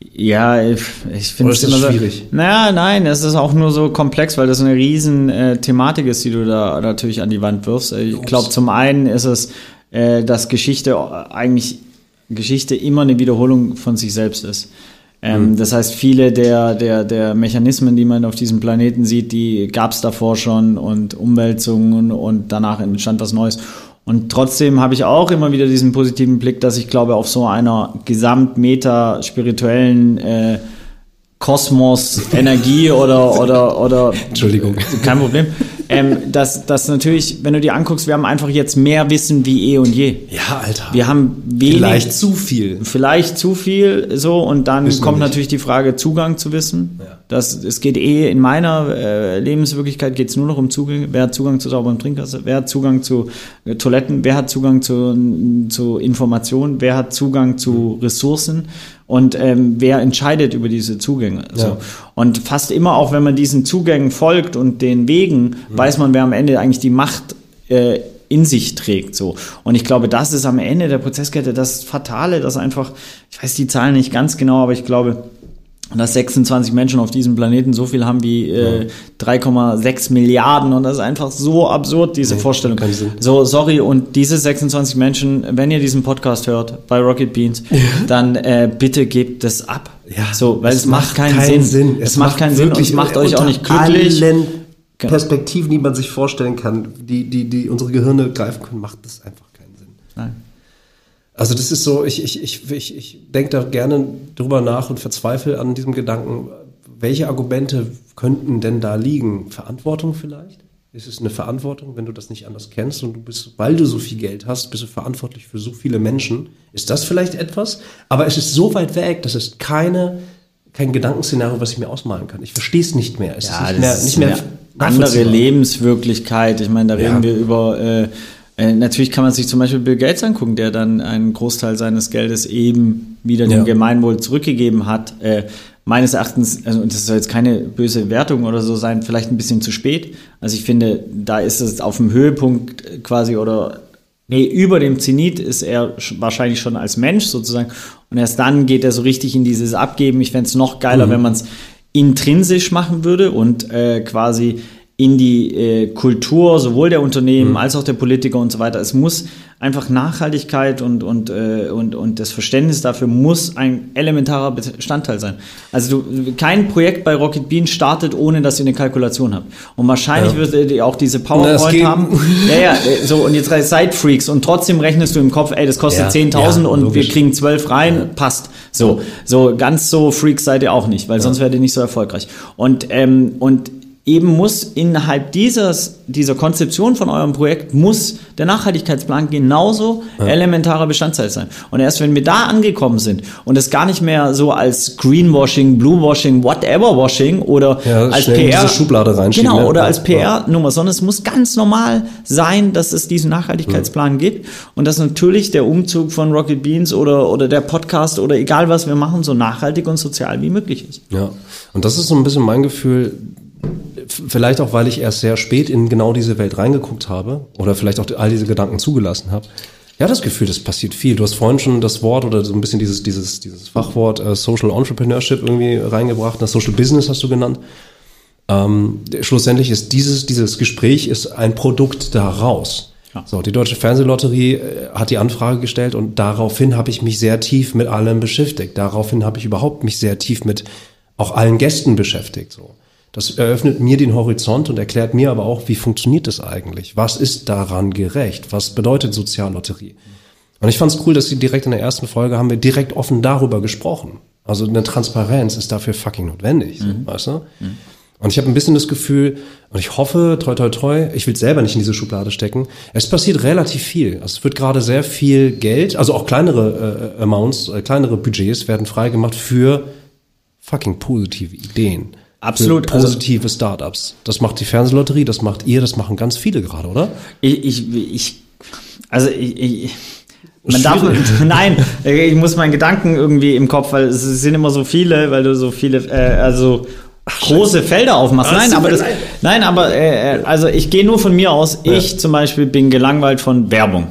Ja, ich, ich finde es immer schwierig. So, naja, nein, es ist auch nur so komplex, weil das eine riesen äh, Thematik ist, die du da natürlich an die Wand wirfst. Ich glaube, zum einen ist es, äh, dass Geschichte eigentlich Geschichte immer eine Wiederholung von sich selbst ist. Ähm, mhm. Das heißt, viele der, der, der Mechanismen, die man auf diesem Planeten sieht, die gab es davor schon und Umwälzungen und danach entstand was Neues. Und trotzdem habe ich auch immer wieder diesen positiven Blick, dass ich glaube, auf so einer gesamtmeta-spirituellen äh, Kosmos, Energie oder, oder, oder. Entschuldigung. Kein Problem ähm, dass, dass natürlich, wenn du dir anguckst, wir haben einfach jetzt mehr Wissen wie eh und je. Ja, Alter. Wir haben wenig, Vielleicht zu viel. Vielleicht zu viel, so, und dann Wissen kommt natürlich die Frage, Zugang zu Wissen. Ja. Das, es geht eh, in meiner äh, Lebenswirklichkeit geht es nur noch um Zugang. Wer hat Zugang zu sauberem Trinkwasser? Wer hat Zugang zu äh, Toiletten? Wer hat Zugang zu, zu Informationen? Wer hat Zugang zu Ressourcen? Und ähm, wer entscheidet über diese Zugänge. So. Ja. Und fast immer auch, wenn man diesen Zugängen folgt und den Wegen, mhm. weiß man, wer am Ende eigentlich die Macht äh, in sich trägt. So. Und ich glaube, das ist am Ende der Prozesskette das Fatale, dass einfach, ich weiß die Zahlen nicht ganz genau, aber ich glaube, dass 26 Menschen auf diesem Planeten so viel haben wie äh, 3,6 Milliarden und das ist einfach so absurd, diese nee, Vorstellung. So, sorry, und diese 26 Menschen, wenn ihr diesen Podcast hört bei Rocket Beans, dann äh, bitte gebt das ab. Ja, so, weil es, macht keinen, keinen Sinn. Sinn. Es, es macht keinen Sinn und es macht euch auch nicht glücklich. Allen genau. Perspektiven, die man sich vorstellen kann, die, die, die unsere Gehirne greifen können, macht das einfach keinen Sinn. Nein. Also das ist so, ich, ich, ich, ich, ich denke da gerne drüber nach und verzweifle an diesem Gedanken, welche Argumente könnten denn da liegen? Verantwortung vielleicht? Ist es eine Verantwortung, wenn du das nicht anders kennst und du bist, weil du so viel Geld hast, bist du verantwortlich für so viele Menschen? Ist das vielleicht etwas? Aber es ist so weit weg, dass es keine, kein Gedankenszenario, was ich mir ausmalen kann. Ich verstehe es nicht mehr. Es ja, ist nicht mehr, nicht mehr andere Lebenswirklichkeit. Ich meine, da reden ja. wir über äh, äh, natürlich kann man sich zum Beispiel Bill Gates angucken, der dann einen Großteil seines Geldes eben wieder dem ja. Gemeinwohl zurückgegeben hat. Äh, meines Erachtens, also, und das soll jetzt keine böse Wertung oder so sein, vielleicht ein bisschen zu spät. Also ich finde, da ist es auf dem Höhepunkt quasi oder nee, über dem Zenit ist er wahrscheinlich schon als Mensch sozusagen. Und erst dann geht er so richtig in dieses Abgeben. Ich fände es noch geiler, mhm. wenn man es intrinsisch machen würde und äh, quasi in die äh, Kultur sowohl der Unternehmen mhm. als auch der Politiker und so weiter. Es muss einfach Nachhaltigkeit und, und, äh, und, und das Verständnis dafür muss ein elementarer Bestandteil sein. Also du, kein Projekt bei Rocket Bean startet, ohne dass ihr eine Kalkulation habt. Und wahrscheinlich ja. wirst ihr auch diese PowerPoint haben. Ja, ja, äh, so und jetzt seid Freaks und trotzdem rechnest du im Kopf, ey, das kostet ja, 10.000 ja, und logisch. wir kriegen 12 rein, passt. So, so ganz so Freaks seid ihr auch nicht, weil sonst werdet ihr nicht so erfolgreich. Und, ähm, und eben muss innerhalb dieses, dieser Konzeption von eurem Projekt muss der Nachhaltigkeitsplan genauso ja. elementarer Bestandteil sein. Und erst wenn wir da angekommen sind und es gar nicht mehr so als Greenwashing, Bluewashing, whatever-Washing oder ja, als PR, Schublade reinschieben, genau, oder als PR-Nummer, sondern es muss ganz normal sein, dass es diesen Nachhaltigkeitsplan ja. gibt und dass natürlich der Umzug von Rocket Beans oder, oder der Podcast oder egal was wir machen, so nachhaltig und sozial wie möglich ist. Ja, und das ist so ein bisschen mein Gefühl, vielleicht auch, weil ich erst sehr spät in genau diese Welt reingeguckt habe oder vielleicht auch all diese Gedanken zugelassen habe. Ja, das Gefühl, das passiert viel. Du hast vorhin schon das Wort oder so ein bisschen dieses, dieses, dieses Fachwort äh, Social Entrepreneurship irgendwie reingebracht. Das Social Business hast du genannt. Ähm, schlussendlich ist dieses, dieses Gespräch ist ein Produkt daraus. Ja. So, die Deutsche Fernsehlotterie äh, hat die Anfrage gestellt und daraufhin habe ich mich sehr tief mit allem beschäftigt. Daraufhin habe ich überhaupt mich sehr tief mit auch allen Gästen beschäftigt. So. Das eröffnet mir den Horizont und erklärt mir aber auch, wie funktioniert das eigentlich? Was ist daran gerecht? Was bedeutet Soziallotterie? Und ich fand es cool, dass sie direkt in der ersten Folge haben wir direkt offen darüber gesprochen. Also eine Transparenz ist dafür fucking notwendig, mhm. weißt du? Mhm. Und ich habe ein bisschen das Gefühl, und ich hoffe, toi toi toi, ich will selber nicht in diese Schublade stecken. Es passiert relativ viel. Also es wird gerade sehr viel Geld, also auch kleinere äh, Amounts, äh, kleinere Budgets werden freigemacht für fucking positive Ideen. Absolut. Also positive also, Startups. Das macht die Fernsehlotterie, das macht ihr, das machen ganz viele gerade, oder? Ich, ich, ich also ich, ich man darf, nein, ich muss meinen Gedanken irgendwie im Kopf, weil es sind immer so viele, weil du so viele, äh, also große Felder aufmachst. Nein, aber das, nein, aber äh, äh, also ich gehe nur von mir aus. Ich ja. zum Beispiel bin gelangweilt von Werbung.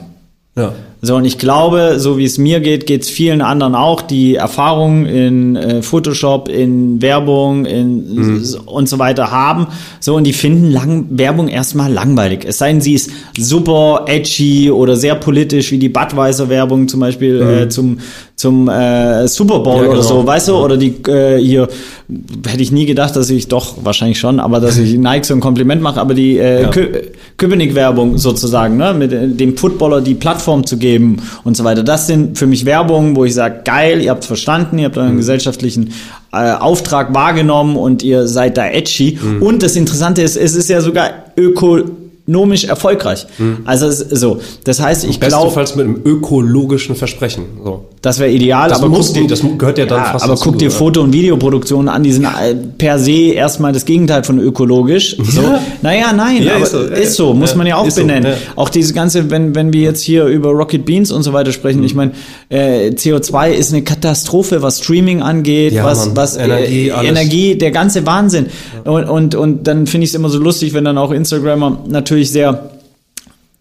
Ja. So, und ich glaube, so wie es mir geht, geht es vielen anderen auch, die Erfahrung in äh, Photoshop, in Werbung in, mhm. und so weiter haben. So, und die finden lang, Werbung erstmal langweilig. Es sei denn, sie ist super edgy oder sehr politisch, wie die Budweiser-Werbung zum Beispiel mhm. äh, zum, zum äh, Super Bowl ja, genau. oder so, weißt du? Oder die äh, hier, hätte ich nie gedacht, dass ich doch, wahrscheinlich schon, aber dass ich Nike so ein Kompliment mache, aber die äh, ja. Köpenick-Werbung sozusagen, ne? mit äh, dem Footballer die Plattform zu geben und so weiter. Das sind für mich Werbungen, wo ich sage, geil, ihr habt verstanden, ihr habt euren mhm. gesellschaftlichen äh, Auftrag wahrgenommen und ihr seid da edgy. Mhm. Und das Interessante ist, es ist ja sogar öko ökonomisch erfolgreich. Mhm. Also so, das heißt, ich glaube bestenfalls mit einem ökologischen Versprechen. So. Das wäre ideal, das aber guck dir, das gehört ja dann ja, fast Aber dazu, guck dir Foto- und Videoproduktionen an, die sind äh, per se erstmal das Gegenteil von ökologisch. So. Ja. Naja, nein, ja, ist so, ist so muss man ja auch benennen. So, auch diese ganze, wenn, wenn wir jetzt hier über Rocket Beans und so weiter sprechen, mhm. ich meine, äh, CO2 ist eine Katastrophe, was Streaming angeht, was, Mann. was Energie, äh, Energie, der ganze Wahnsinn. Und, und, und dann finde ich es immer so lustig, wenn dann auch Instagramer natürlich natürlich sehr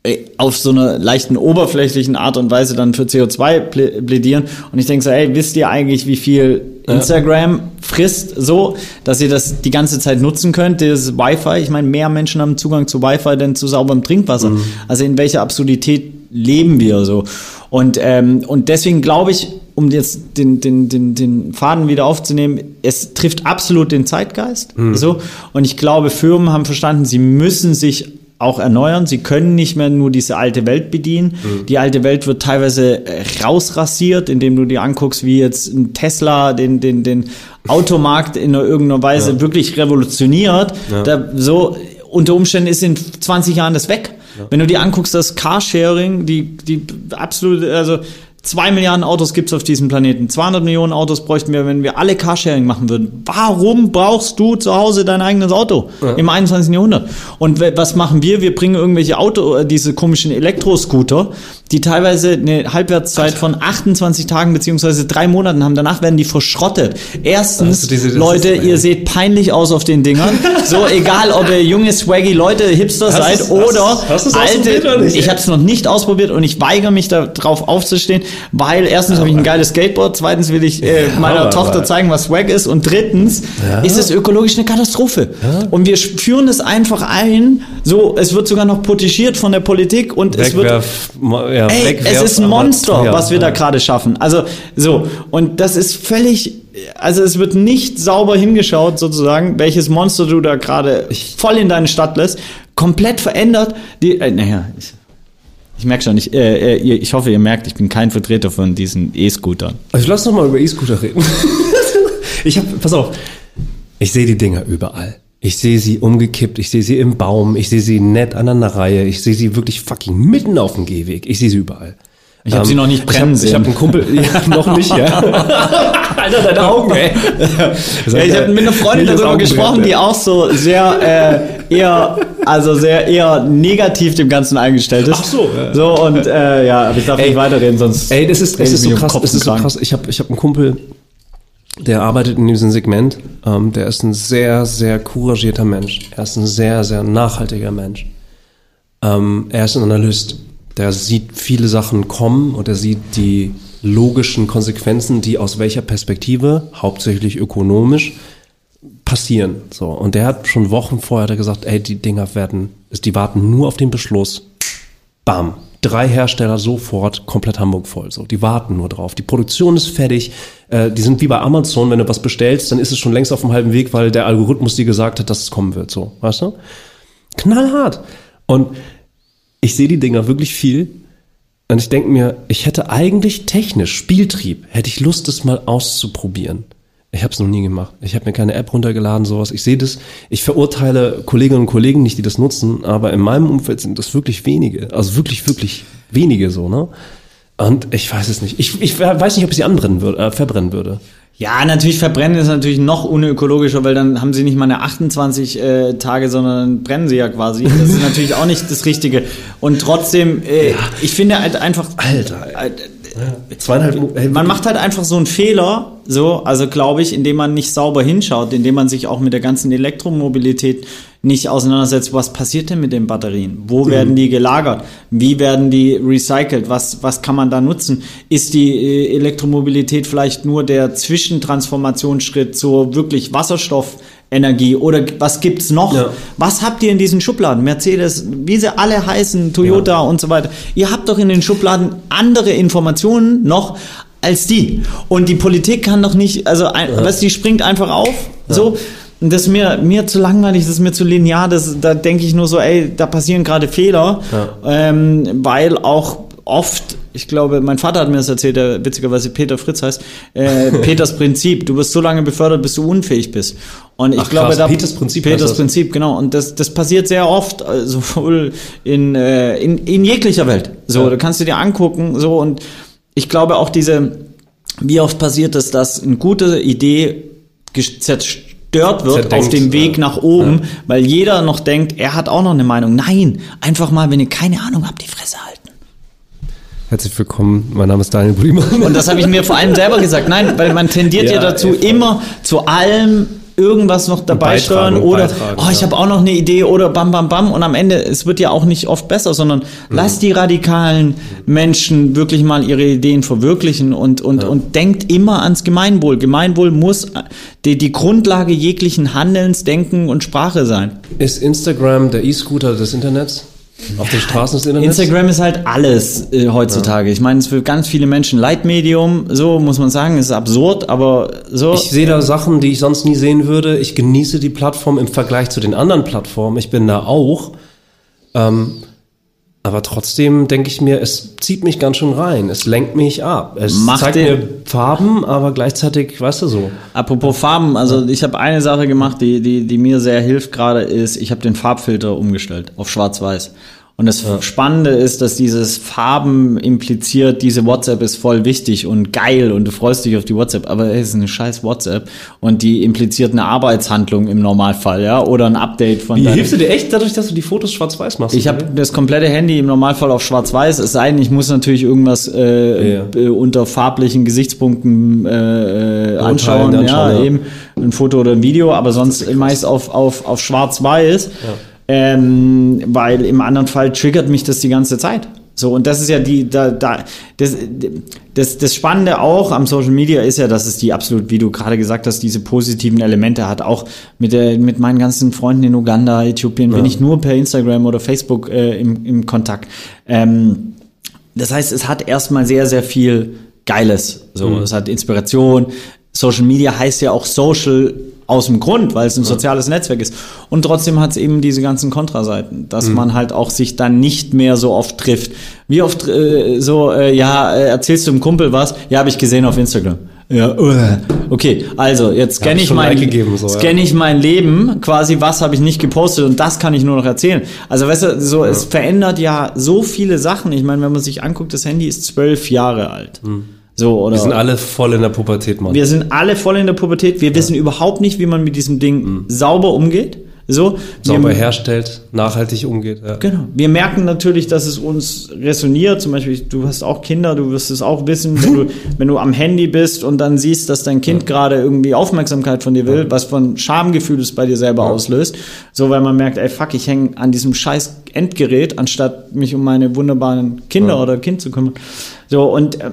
äh, auf so einer leichten oberflächlichen Art und Weise dann für CO2 plädieren. Und ich denke so, ey, wisst ihr eigentlich, wie viel Instagram frisst so, dass ihr das die ganze Zeit nutzen könnt, das Wi-Fi. Ich meine, mehr Menschen haben Zugang zu Wi-Fi denn zu sauberem Trinkwasser. Mhm. Also in welcher Absurdität leben wir so? Und, ähm, und deswegen glaube ich, um jetzt den, den, den, den Faden wieder aufzunehmen, es trifft absolut den Zeitgeist. Mhm. So. Und ich glaube, Firmen haben verstanden, sie müssen sich auch erneuern. Sie können nicht mehr nur diese alte Welt bedienen. Mhm. Die alte Welt wird teilweise äh, rausrasiert, indem du dir anguckst, wie jetzt ein Tesla den, den, den Automarkt in irgendeiner Weise ja. wirklich revolutioniert. Ja. Da, so unter Umständen ist in 20 Jahren das weg. Ja. Wenn du dir anguckst, das Carsharing, die, die absolut, also Zwei Milliarden Autos gibt's auf diesem Planeten. 200 Millionen Autos bräuchten wir, wenn wir alle Carsharing machen würden. Warum brauchst du zu Hause dein eigenes Auto ja. im 21. Jahrhundert? Und was machen wir? Wir bringen irgendwelche Auto, äh, diese komischen Elektroscooter, die teilweise eine Halbwertszeit von 28 Tagen beziehungsweise drei Monaten haben. Danach werden die verschrottet. Erstens, also diese, Leute, ist, ihr seht peinlich aus auf den Dingern. so, egal, ob ihr junge, swaggy Leute, Hipster hast seid es, oder hast, hast alte. Ich habe es noch nicht ausprobiert und ich weigere mich darauf aufzustehen weil erstens habe ich ein geiles Skateboard, zweitens will ich äh, meiner aber, Tochter aber. zeigen, was Swag ist und drittens ja. ist es ökologisch eine Katastrophe. Ja. Und wir führen es einfach ein, so, es wird sogar noch protegiert von der Politik und Wegwerf, es wird, ja, ey, es ist ein Monster, was wir da gerade schaffen. Also, so, und das ist völlig, also es wird nicht sauber hingeschaut, sozusagen, welches Monster du da gerade voll in deine Stadt lässt, komplett verändert. Die, äh, naja, ich, merke schon, ich, äh, äh ich hoffe, ihr merkt, ich bin kein Vertreter von diesen E-Scootern. Also lass doch mal über E-Scooter reden. ich hab, pass auf, ich sehe die Dinger überall. Ich sehe sie umgekippt, ich sehe sie im Baum, ich sehe sie nett an einer Reihe, ich sehe sie wirklich fucking mitten auf dem Gehweg. Ich sehe sie überall. Ich habe um, sie noch nicht brennen ich hab, sehen. Ich habe einen Kumpel, ja, noch nicht, ja. Alter, deine Augen, ey. ja, ich habe mit einer Freundin darüber gesprochen, die auch so sehr äh, eher, also sehr eher negativ dem Ganzen eingestellt ist. Ach so. Ja. So und äh, ja, aber ich darf ey, nicht weiterreden, sonst. Ey, das ist, das ist so krass, das ist so krass. Ich habe, ich habe einen Kumpel, der arbeitet in diesem Segment. Ähm, der ist ein sehr, sehr couragierter Mensch. Er ist ein sehr, sehr nachhaltiger Mensch. Ähm, er ist ein Analyst der sieht viele Sachen kommen und er sieht die logischen Konsequenzen, die aus welcher Perspektive, hauptsächlich ökonomisch, passieren. So. Und der hat schon Wochen vorher gesagt, ey, die Dinger werden, die warten nur auf den Beschluss. Bam. Drei Hersteller sofort komplett Hamburg voll. So, die warten nur drauf. Die Produktion ist fertig. Äh, die sind wie bei Amazon, wenn du was bestellst, dann ist es schon längst auf dem halben Weg, weil der Algorithmus dir gesagt hat, dass es kommen wird. So, weißt du? Knallhart. Und ich sehe die Dinger wirklich viel und ich denke mir, ich hätte eigentlich technisch, Spieltrieb, hätte ich Lust, das mal auszuprobieren. Ich habe es noch nie gemacht. Ich habe mir keine App runtergeladen, sowas. Ich sehe das, ich verurteile Kolleginnen und Kollegen nicht, die das nutzen, aber in meinem Umfeld sind das wirklich wenige. Also wirklich, wirklich wenige so, ne? Und ich weiß es nicht. Ich, ich weiß nicht, ob ich sie anbrennen würde, äh, verbrennen würde. Ja, natürlich verbrennen ist natürlich noch unökologischer, weil dann haben sie nicht mal eine 28 äh, Tage, sondern brennen sie ja quasi. Das ist natürlich auch nicht das Richtige. Und trotzdem, äh, ja. ich finde halt einfach, Alter, äh, zweieinhalb, man macht halt einfach so einen Fehler, so, also glaube ich, indem man nicht sauber hinschaut, indem man sich auch mit der ganzen Elektromobilität nicht auseinandersetzt, was passiert denn mit den Batterien? Wo mhm. werden die gelagert? Wie werden die recycelt? Was, was kann man da nutzen? Ist die äh, Elektromobilität vielleicht nur der Zwischentransformationsschritt zur wirklich Wasserstoffenergie oder was gibt's noch? Ja. Was habt ihr in diesen Schubladen? Mercedes, wie sie alle heißen, Toyota ja. und so weiter. Ihr habt doch in den Schubladen andere Informationen noch als die. Und die Politik kann doch nicht, also, ein, ja. weißt, die springt einfach auf, so das ist mir, mir zu langweilig, das ist mir zu linear, das, da denke ich nur so, ey, da passieren gerade Fehler, ähm, weil auch oft, ich glaube, mein Vater hat mir das erzählt, der witzigerweise Peter Fritz heißt, äh, Peters Prinzip, du wirst so lange befördert, bis du unfähig bist. Und ich Ach, glaube, krass. da Peters Prinzip, Peters Prinzip, genau. Und das, das passiert sehr oft, äh, sowohl in, äh, in, in jeglicher Welt. So, ja. da kannst du dir angucken, so und ich glaube auch diese, wie oft passiert es, dass eine gute Idee zerstört zerstört wird Zerdenkt, auf dem Weg ja. nach oben, ja. weil jeder noch denkt, er hat auch noch eine Meinung. Nein, einfach mal, wenn ihr keine Ahnung habt, die Fresse halten. Herzlich willkommen, mein Name ist Daniel Briemann. Und das habe ich mir vor allem selber gesagt. Nein, weil man tendiert ja, ja dazu, immer zu allem irgendwas noch dabei steuern oder oh, ich habe auch noch eine Idee oder bam bam bam und am Ende es wird ja auch nicht oft besser, sondern mhm. lass die radikalen Menschen wirklich mal ihre Ideen verwirklichen und und ja. und denkt immer ans Gemeinwohl. Gemeinwohl muss die, die Grundlage jeglichen Handelns, Denken und Sprache sein. Ist Instagram der E-Scooter des Internets? Auf den Straßen des Internets? Instagram ist halt alles äh, heutzutage. Ja. Ich meine, es ist für ganz viele Menschen Leitmedium, so muss man sagen, ist absurd, aber so. Ich sehe da Sachen, die ich sonst nie sehen würde. Ich genieße die Plattform im Vergleich zu den anderen Plattformen. Ich bin da auch. Ähm, aber trotzdem denke ich mir, es zieht mich ganz schön rein. Es lenkt mich ab. Es Macht zeigt mir Farben, aber gleichzeitig, weißt du so. Apropos Farben, also ich habe eine Sache gemacht, die, die, die mir sehr hilft gerade, ist, ich habe den Farbfilter umgestellt auf Schwarz-Weiß. Und das ja. Spannende ist, dass dieses Farben impliziert, diese WhatsApp ist voll wichtig und geil und du freust dich auf die WhatsApp, aber es ist eine scheiß WhatsApp und die impliziert eine Arbeitshandlung im Normalfall, ja, oder ein Update von Wie hilfst du dir echt dadurch, dass du die Fotos schwarz-weiß machst? Ich habe das komplette Handy im Normalfall auf schwarz-weiß, es sei denn, ich muss natürlich irgendwas äh, ja. äh, unter farblichen Gesichtspunkten äh, äh anschauen, anschauen, ja, ja, eben ein Foto oder ein Video, aber sonst meist auf, auf, auf schwarz-weiß. Ja ähm, weil im anderen Fall triggert mich das die ganze Zeit. So, und das ist ja die, da, da, das, das, das Spannende auch am Social Media ist ja, dass es die absolut, wie du gerade gesagt hast, diese positiven Elemente hat. Auch mit, der, mit meinen ganzen Freunden in Uganda, Äthiopien ja. bin ich nur per Instagram oder Facebook äh, im, im Kontakt. Ähm, das heißt, es hat erstmal sehr, sehr viel Geiles. So, mhm. es hat Inspiration. Social Media heißt ja auch Social aus dem Grund, weil es ein soziales Netzwerk ist. Und trotzdem hat es eben diese ganzen Kontraseiten, dass mhm. man halt auch sich dann nicht mehr so oft trifft. Wie oft äh, so, äh, ja, äh, erzählst du dem Kumpel was? Ja, habe ich gesehen auf Instagram. Ja, uh. okay, also jetzt scanne ich, mein, so, scanne ich mein Leben, quasi was habe ich nicht gepostet und das kann ich nur noch erzählen. Also weißt du, so ja. es verändert ja so viele Sachen. Ich meine, wenn man sich anguckt, das Handy ist zwölf Jahre alt. Mhm. So, oder wir sind alle voll in der Pubertät, Mann. Wir sind alle voll in der Pubertät. Wir ja. wissen überhaupt nicht, wie man mit diesem Ding mhm. sauber umgeht. So, sauber herstellt, nachhaltig umgeht. Ja. Genau. Wir merken natürlich, dass es uns resoniert. Zum Beispiel, du hast auch Kinder, du wirst es auch wissen, wenn du, wenn du am Handy bist und dann siehst, dass dein Kind ja. gerade irgendwie Aufmerksamkeit von dir will, ja. was von Schamgefühl es bei dir selber auslöst. So, weil man merkt, ey, fuck, ich hänge an diesem scheiß Endgerät, anstatt mich um meine wunderbaren Kinder oder Kind zu kümmern. So, und äh,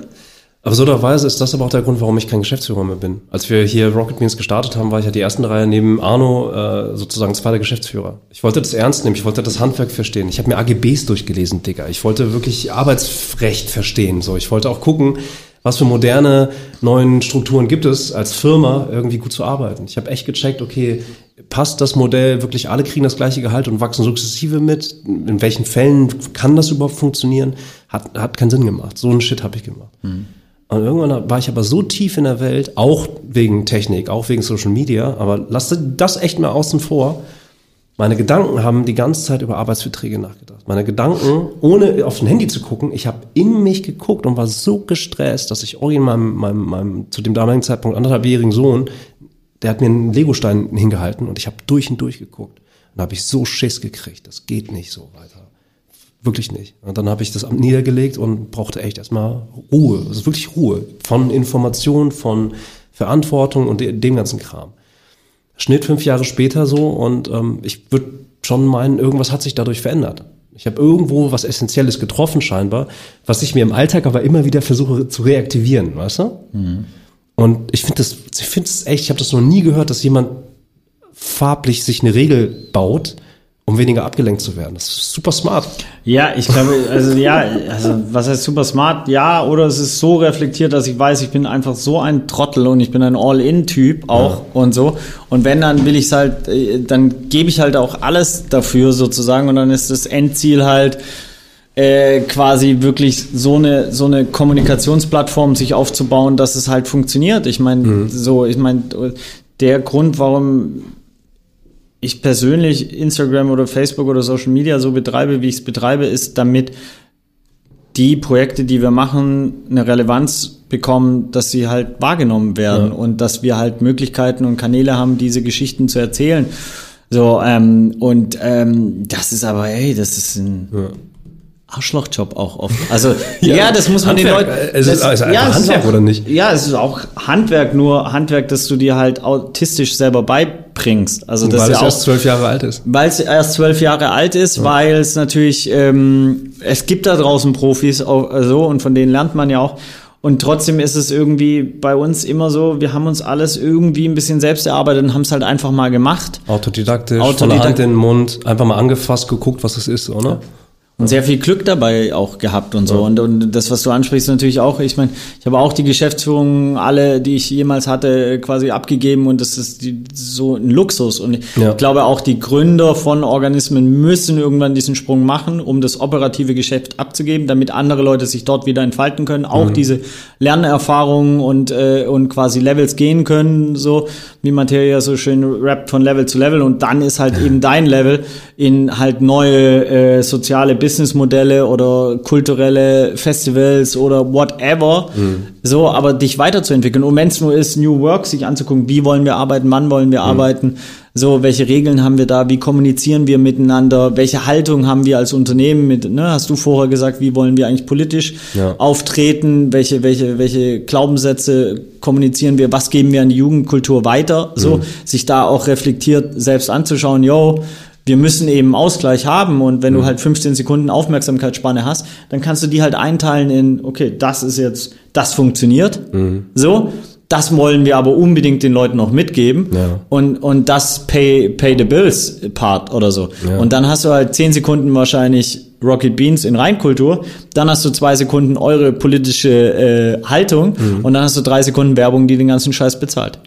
Absurderweise ist das aber auch der Grund, warum ich kein Geschäftsführer mehr bin. Als wir hier Rocket Beans gestartet haben, war ich ja die ersten Reihe neben Arno äh, sozusagen zweiter Geschäftsführer. Ich wollte das ernst nehmen, ich wollte das Handwerk verstehen. Ich habe mir AGBs durchgelesen, Digga. Ich wollte wirklich Arbeitsrecht verstehen. So, ich wollte auch gucken, was für moderne neuen Strukturen gibt es als Firma irgendwie gut zu arbeiten. Ich habe echt gecheckt, okay, passt das Modell wirklich, alle kriegen das gleiche Gehalt und wachsen sukzessive mit? In welchen Fällen kann das überhaupt funktionieren? Hat, hat keinen Sinn gemacht. So einen Shit habe ich gemacht. Mhm. Und irgendwann war ich aber so tief in der Welt, auch wegen Technik, auch wegen Social Media, aber lass das echt mal außen vor. Meine Gedanken haben die ganze Zeit über Arbeitsverträge nachgedacht. Meine Gedanken, ohne auf ein Handy zu gucken, ich habe in mich geguckt und war so gestresst, dass ich original meinem, meinem, meinem zu dem damaligen Zeitpunkt anderthalbjährigen Sohn, der hat mir einen Legostein hingehalten und ich habe durch und durch geguckt. Und da habe ich so Schiss gekriegt, das geht nicht so weiter Wirklich nicht. Und dann habe ich das niedergelegt und brauchte echt erstmal Ruhe. Ist wirklich Ruhe. Von Information, von Verantwortung und dem ganzen Kram. Schnitt fünf Jahre später so und ähm, ich würde schon meinen, irgendwas hat sich dadurch verändert. Ich habe irgendwo was Essentielles getroffen scheinbar, was ich mir im Alltag aber immer wieder versuche zu reaktivieren, weißt du? Mhm. Und ich finde das, ich finde es echt, ich habe das noch nie gehört, dass jemand farblich sich eine Regel baut, um weniger abgelenkt zu werden. Das ist super smart. Ja, ich glaube, also ja, also was heißt super smart? Ja, oder es ist so reflektiert, dass ich weiß, ich bin einfach so ein Trottel und ich bin ein All-In-Typ auch ja. und so. Und wenn, dann will ich es halt, äh, dann gebe ich halt auch alles dafür sozusagen und dann ist das Endziel halt, äh, quasi wirklich so eine so eine Kommunikationsplattform sich aufzubauen, dass es halt funktioniert. Ich meine, mhm. so, ich meine, der Grund, warum ich persönlich Instagram oder Facebook oder Social Media so betreibe, wie ich es betreibe, ist damit die Projekte, die wir machen, eine Relevanz bekommen, dass sie halt wahrgenommen werden ja. und dass wir halt Möglichkeiten und Kanäle haben, diese Geschichten zu erzählen. So, ähm, und ähm, das ist aber, ey, das ist ein, ja. Arschlochjob auch oft. Also ja, ja das muss man Handwerk, den Leuten. Es ist, das, ist ja, Handwerk auch, oder nicht? Ja, es ist auch Handwerk, nur Handwerk, dass du dir halt autistisch selber beibringst. Also das weil es ja erst zwölf Jahre alt ist. Weil es erst zwölf Jahre alt ist, ja. weil es natürlich ähm, es gibt da draußen Profis auch so und von denen lernt man ja auch. Und trotzdem ist es irgendwie bei uns immer so, wir haben uns alles irgendwie ein bisschen selbst erarbeitet und haben es halt einfach mal gemacht. Autodidaktisch, Autodidakt von der Hand in den Mund, einfach mal angefasst, geguckt, was es ist, oder? Und sehr viel Glück dabei auch gehabt und so. Ja. Und, und das, was du ansprichst, natürlich auch. Ich meine, ich habe auch die Geschäftsführung, alle, die ich jemals hatte, quasi abgegeben und das ist die, so ein Luxus. Und ich ja. glaube auch, die Gründer von Organismen müssen irgendwann diesen Sprung machen, um das operative Geschäft abzugeben, damit andere Leute sich dort wieder entfalten können, auch mhm. diese Lernerfahrungen und, äh, und quasi Levels gehen können, so wie Materia so schön rappt von Level zu Level. Und dann ist halt eben dein Level in halt neue äh, soziale Businessmodelle oder kulturelle Festivals oder whatever, mhm. so, aber dich weiterzuentwickeln. Und wenn es nur ist, New Work, sich anzugucken, wie wollen wir arbeiten, wann wollen wir mhm. arbeiten, so, welche Regeln haben wir da, wie kommunizieren wir miteinander, welche Haltung haben wir als Unternehmen mit, ne, hast du vorher gesagt, wie wollen wir eigentlich politisch ja. auftreten, welche, welche, welche Glaubenssätze kommunizieren wir, was geben wir an die Jugendkultur weiter, so, mhm. sich da auch reflektiert selbst anzuschauen, yo, wir müssen eben Ausgleich haben und wenn mhm. du halt 15 Sekunden Aufmerksamkeitsspanne hast, dann kannst du die halt einteilen in, okay, das ist jetzt, das funktioniert, mhm. so, das wollen wir aber unbedingt den Leuten auch mitgeben ja. und, und das pay, pay the bills Part oder so. Ja. Und dann hast du halt 10 Sekunden wahrscheinlich Rocket Beans in Reinkultur, dann hast du zwei Sekunden eure politische äh, Haltung mhm. und dann hast du drei Sekunden Werbung, die den ganzen Scheiß bezahlt.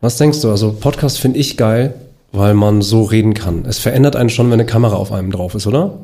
Was denkst du? Also Podcast finde ich geil, weil man so reden kann. Es verändert einen schon, wenn eine Kamera auf einem drauf ist, oder?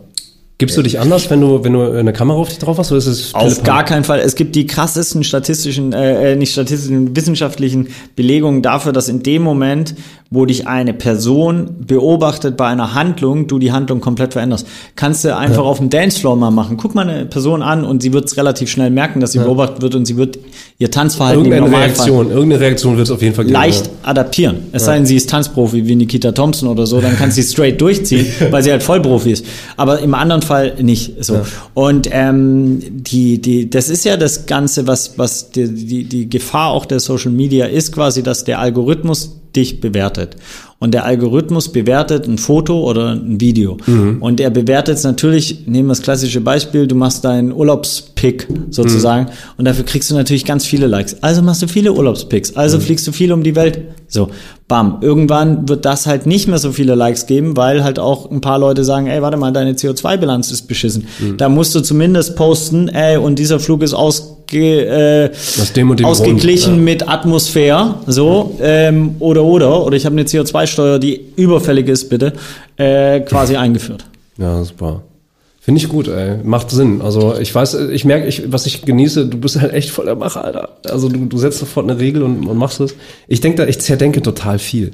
Gibst du dich anders, wenn du, wenn du eine Kamera auf dich drauf hast, oder ist es Auf gar keinen Fall. Es gibt die krassesten statistischen, äh, äh, nicht statistischen, wissenschaftlichen Belegungen dafür, dass in dem Moment, wo dich eine Person beobachtet bei einer Handlung, du die Handlung komplett veränderst. Kannst du einfach ja. auf dem Dancefloor mal machen. Guck mal eine Person an und sie wird es relativ schnell merken, dass sie ja. beobachtet wird und sie wird ihr Tanzverhalten irgendeine Reaktion, irgendeine Reaktion wird es auf jeden Fall geben. Leicht ja. adaptieren. Es sei denn, sie ist Tanzprofi wie Nikita Thompson oder so, dann kann sie straight durchziehen, weil sie halt Vollprofi ist. Aber im anderen Fall nicht so. Und ähm, die, die, das ist ja das Ganze, was, was die, die, die Gefahr auch der Social Media ist, quasi, dass der Algorithmus dich bewertet. Und der Algorithmus bewertet ein Foto oder ein Video. Mhm. Und er bewertet es natürlich, nehmen wir das klassische Beispiel, du machst deinen Urlaubspick sozusagen mhm. und dafür kriegst du natürlich ganz viele Likes. Also machst du viele Urlaubspicks, also mhm. fliegst du viel um die Welt. So, bam. Irgendwann wird das halt nicht mehr so viele Likes geben, weil halt auch ein paar Leute sagen, ey, warte mal, deine CO2-Bilanz ist beschissen. Mhm. Da musst du zumindest posten, ey, und dieser Flug ist ausge, äh, ausgeglichen Grund, ja. mit Atmosphäre, so, ähm, oder, oder, oder ich habe eine CO2-Steuer, die überfällig ist, bitte, äh, quasi eingeführt. Ja, super. Finde ich gut, ey. Macht Sinn. Also ich weiß, ich merke, ich, was ich genieße, du bist halt echt voll der Macher, Alter. Also du, du setzt sofort eine Regel und, und machst es. Ich denke da, ich zerdenke total viel.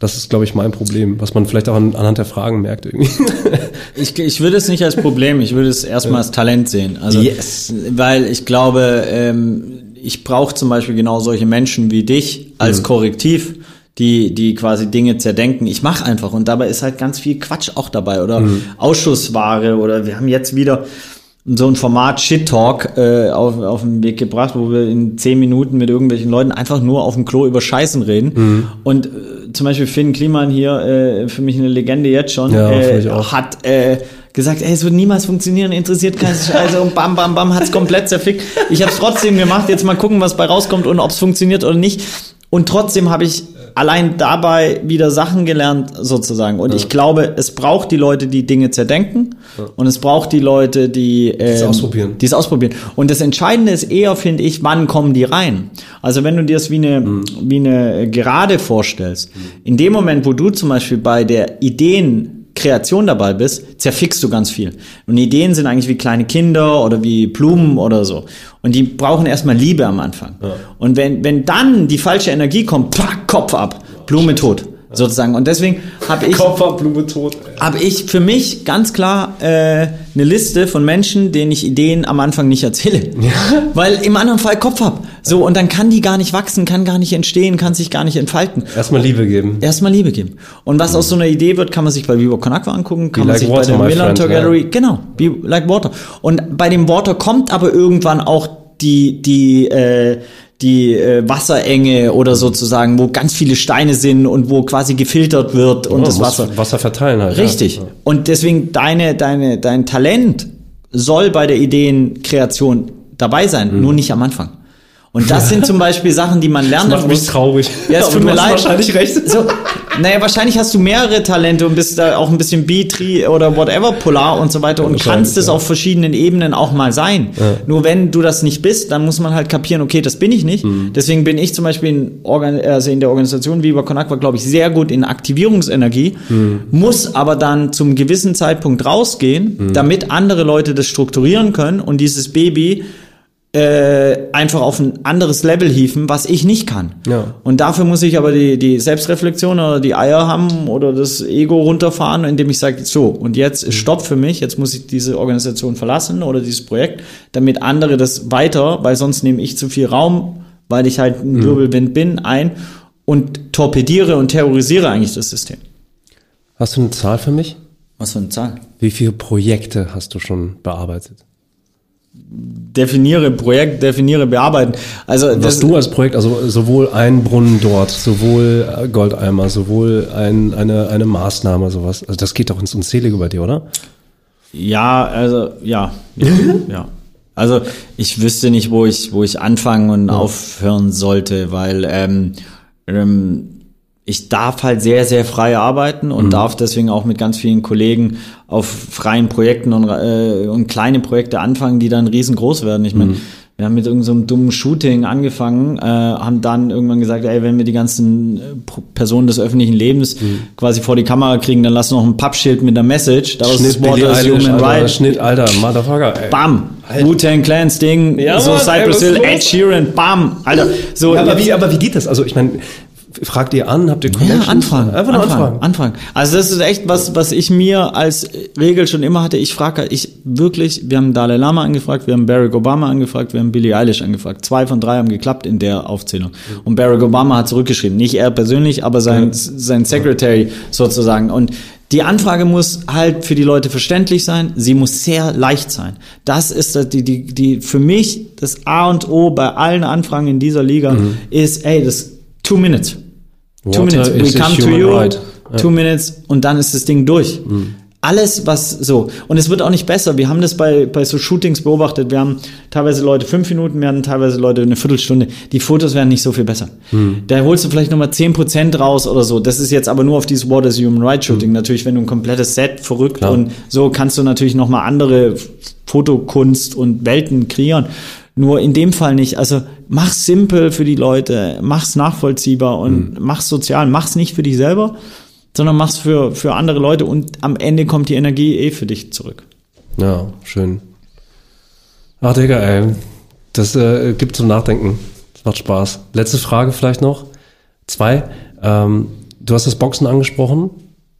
Das ist, glaube ich, mein Problem, was man vielleicht auch an, anhand der Fragen merkt irgendwie. ich, ich würde es nicht als Problem, ich würde es erstmal als Talent sehen. Also, yes. weil ich glaube, ähm, ich brauche zum Beispiel genau solche Menschen wie dich als mhm. Korrektiv, die, die quasi Dinge zerdenken. Ich mache einfach und dabei ist halt ganz viel Quatsch auch dabei oder mhm. Ausschussware oder wir haben jetzt wieder so ein Format Shit Talk äh, auf, auf den Weg gebracht, wo wir in zehn Minuten mit irgendwelchen Leuten einfach nur auf dem Klo über Scheißen reden. Mhm. Und äh, zum Beispiel Finn Kliman hier, äh, für mich eine Legende jetzt schon, ja, äh, hat äh, gesagt, ey, es wird niemals funktionieren, interessiert keinen Scheiße und bam, bam, bam, hat's komplett zerfickt. Ich habe es trotzdem gemacht, jetzt mal gucken, was bei rauskommt und ob es funktioniert oder nicht. Und trotzdem habe ich allein dabei wieder Sachen gelernt, sozusagen. Und ja. ich glaube, es braucht die Leute, die Dinge zerdenken. Ja. Und es braucht die Leute, die ähm, es ausprobieren. Die es ausprobieren. Und das Entscheidende ist eher, finde ich, wann kommen die rein? Also wenn du dir das wie eine, mhm. wie eine Gerade vorstellst, mhm. in dem Moment, wo du zum Beispiel bei der Ideen Kreation dabei bist, zerfickst du ganz viel. Und Ideen sind eigentlich wie kleine Kinder oder wie Blumen oder so. Und die brauchen erstmal Liebe am Anfang. Ja. Und wenn, wenn dann die falsche Energie kommt, pack, Kopf ab, Blume tot sozusagen. Und deswegen habe ich, habe ich für mich ganz klar äh, eine Liste von Menschen, denen ich Ideen am Anfang nicht erzähle, ja. weil im anderen Fall Kopf hab. So und dann kann die gar nicht wachsen, kann gar nicht entstehen, kann sich gar nicht entfalten. Erstmal Liebe geben. Erstmal Liebe geben. Und was mhm. aus so einer Idee wird, kann man sich bei Vivo Con Aqua angucken, kann Be man like sich water, bei der Millantor Gallery, ja. genau, Be like Water. Und bei dem Water kommt aber irgendwann auch die die äh, die äh, Wasserenge oder sozusagen, wo ganz viele Steine sind und wo quasi gefiltert wird und oh, das Wasser. Wasser verteilen halt. Richtig. Ja. Und deswegen deine, deine, dein Talent soll bei der Ideenkreation dabei sein, mhm. nur nicht am Anfang. Und das sind zum Beispiel Sachen, die man lernen das macht muss. mich traurig. Ja, es tut mir leid. wahrscheinlich recht. So, naja, wahrscheinlich hast du mehrere Talente und bist da auch ein bisschen B, Tri oder whatever, Polar und so weiter und kannst es ja. auf verschiedenen Ebenen auch mal sein. Ja. Nur wenn du das nicht bist, dann muss man halt kapieren, okay, das bin ich nicht. Mhm. Deswegen bin ich zum Beispiel in, Organ also in der Organisation Viva Conakwa, glaube ich, sehr gut in Aktivierungsenergie, mhm. muss aber dann zum gewissen Zeitpunkt rausgehen, mhm. damit andere Leute das strukturieren können und dieses Baby äh, einfach auf ein anderes Level hieven, was ich nicht kann. Ja. Und dafür muss ich aber die, die Selbstreflexion oder die Eier haben oder das Ego runterfahren, indem ich sage, so, und jetzt ist Stopp für mich, jetzt muss ich diese Organisation verlassen oder dieses Projekt, damit andere das weiter, weil sonst nehme ich zu viel Raum, weil ich halt ein mhm. Wirbelwind bin, ein und torpediere und terrorisiere eigentlich das System. Hast du eine Zahl für mich? Was für eine Zahl? Wie viele Projekte hast du schon bearbeitet? Definiere Projekt, definiere bearbeiten. Also was du als Projekt, also sowohl ein Brunnen dort, sowohl äh, Goldeimer, sowohl ein, eine eine Maßnahme, sowas. Also das geht doch ins Unzählige bei dir, oder? Ja, also ja, ja, ja. Also ich wüsste nicht, wo ich wo ich anfangen und ja. aufhören sollte, weil ähm, ähm, ich darf halt sehr, sehr frei arbeiten und mhm. darf deswegen auch mit ganz vielen Kollegen auf freien Projekten und, äh, und kleine Projekte anfangen, die dann riesengroß werden. Ich meine, mhm. wir haben mit irgendeinem so dummen Shooting angefangen, äh, haben dann irgendwann gesagt, ey, wenn wir die ganzen äh, Personen des öffentlichen Lebens mhm. quasi vor die Kamera kriegen, dann lass noch ein Pappschild mit einer Message. Da Schnitt das Water Human Right. Schnitt, Alter, Motherfucker, ey. Bam! Wu-Tang Clans Ding, ja, so Cypress Hill, Ed Sheeran, bam! Alter, so. Ja, aber, wie, aber wie geht das? Also ich meine, fragt ihr an, habt ihr Connections? Ja, anfragen. Einfach nur anfragen. anfragen. Anfragen. Also das ist echt was, was ich mir als Regel schon immer hatte. Ich frage, ich wirklich, wir haben Dalai Lama angefragt, wir haben Barack Obama angefragt, wir haben Billie Eilish angefragt. Zwei von drei haben geklappt in der Aufzählung. Und Barack Obama hat zurückgeschrieben. Nicht er persönlich, aber sein, sein Secretary sozusagen. Und die Anfrage muss halt für die Leute verständlich sein. Sie muss sehr leicht sein. Das ist die, die, die für mich das A und O bei allen Anfragen in dieser Liga mhm. ist, ey, das two minutes. Two minutes. We come to you. Right. Two minutes und dann ist das Ding durch. Mhm. Alles, was so. Und es wird auch nicht besser. Wir haben das bei, bei so Shootings beobachtet. Wir haben teilweise Leute fünf Minuten, wir haben teilweise Leute eine Viertelstunde. Die Fotos werden nicht so viel besser. Mhm. Da holst du vielleicht nochmal zehn Prozent raus oder so. Das ist jetzt aber nur auf dieses What is Human Rights Shooting. Mhm. Natürlich, wenn du ein komplettes Set verrückt Klar. und so kannst du natürlich nochmal andere Fotokunst und Welten kreieren. Nur in dem Fall nicht. Also mach's simpel für die Leute, mach's nachvollziehbar und mhm. mach's sozial, mach's nicht für dich selber, sondern mach's für, für andere Leute und am Ende kommt die Energie eh für dich zurück. Ja, schön. Ach, Digga, ey. Das äh, gibt zum Nachdenken. Das macht Spaß. Letzte Frage vielleicht noch. Zwei. Ähm, du hast das Boxen angesprochen.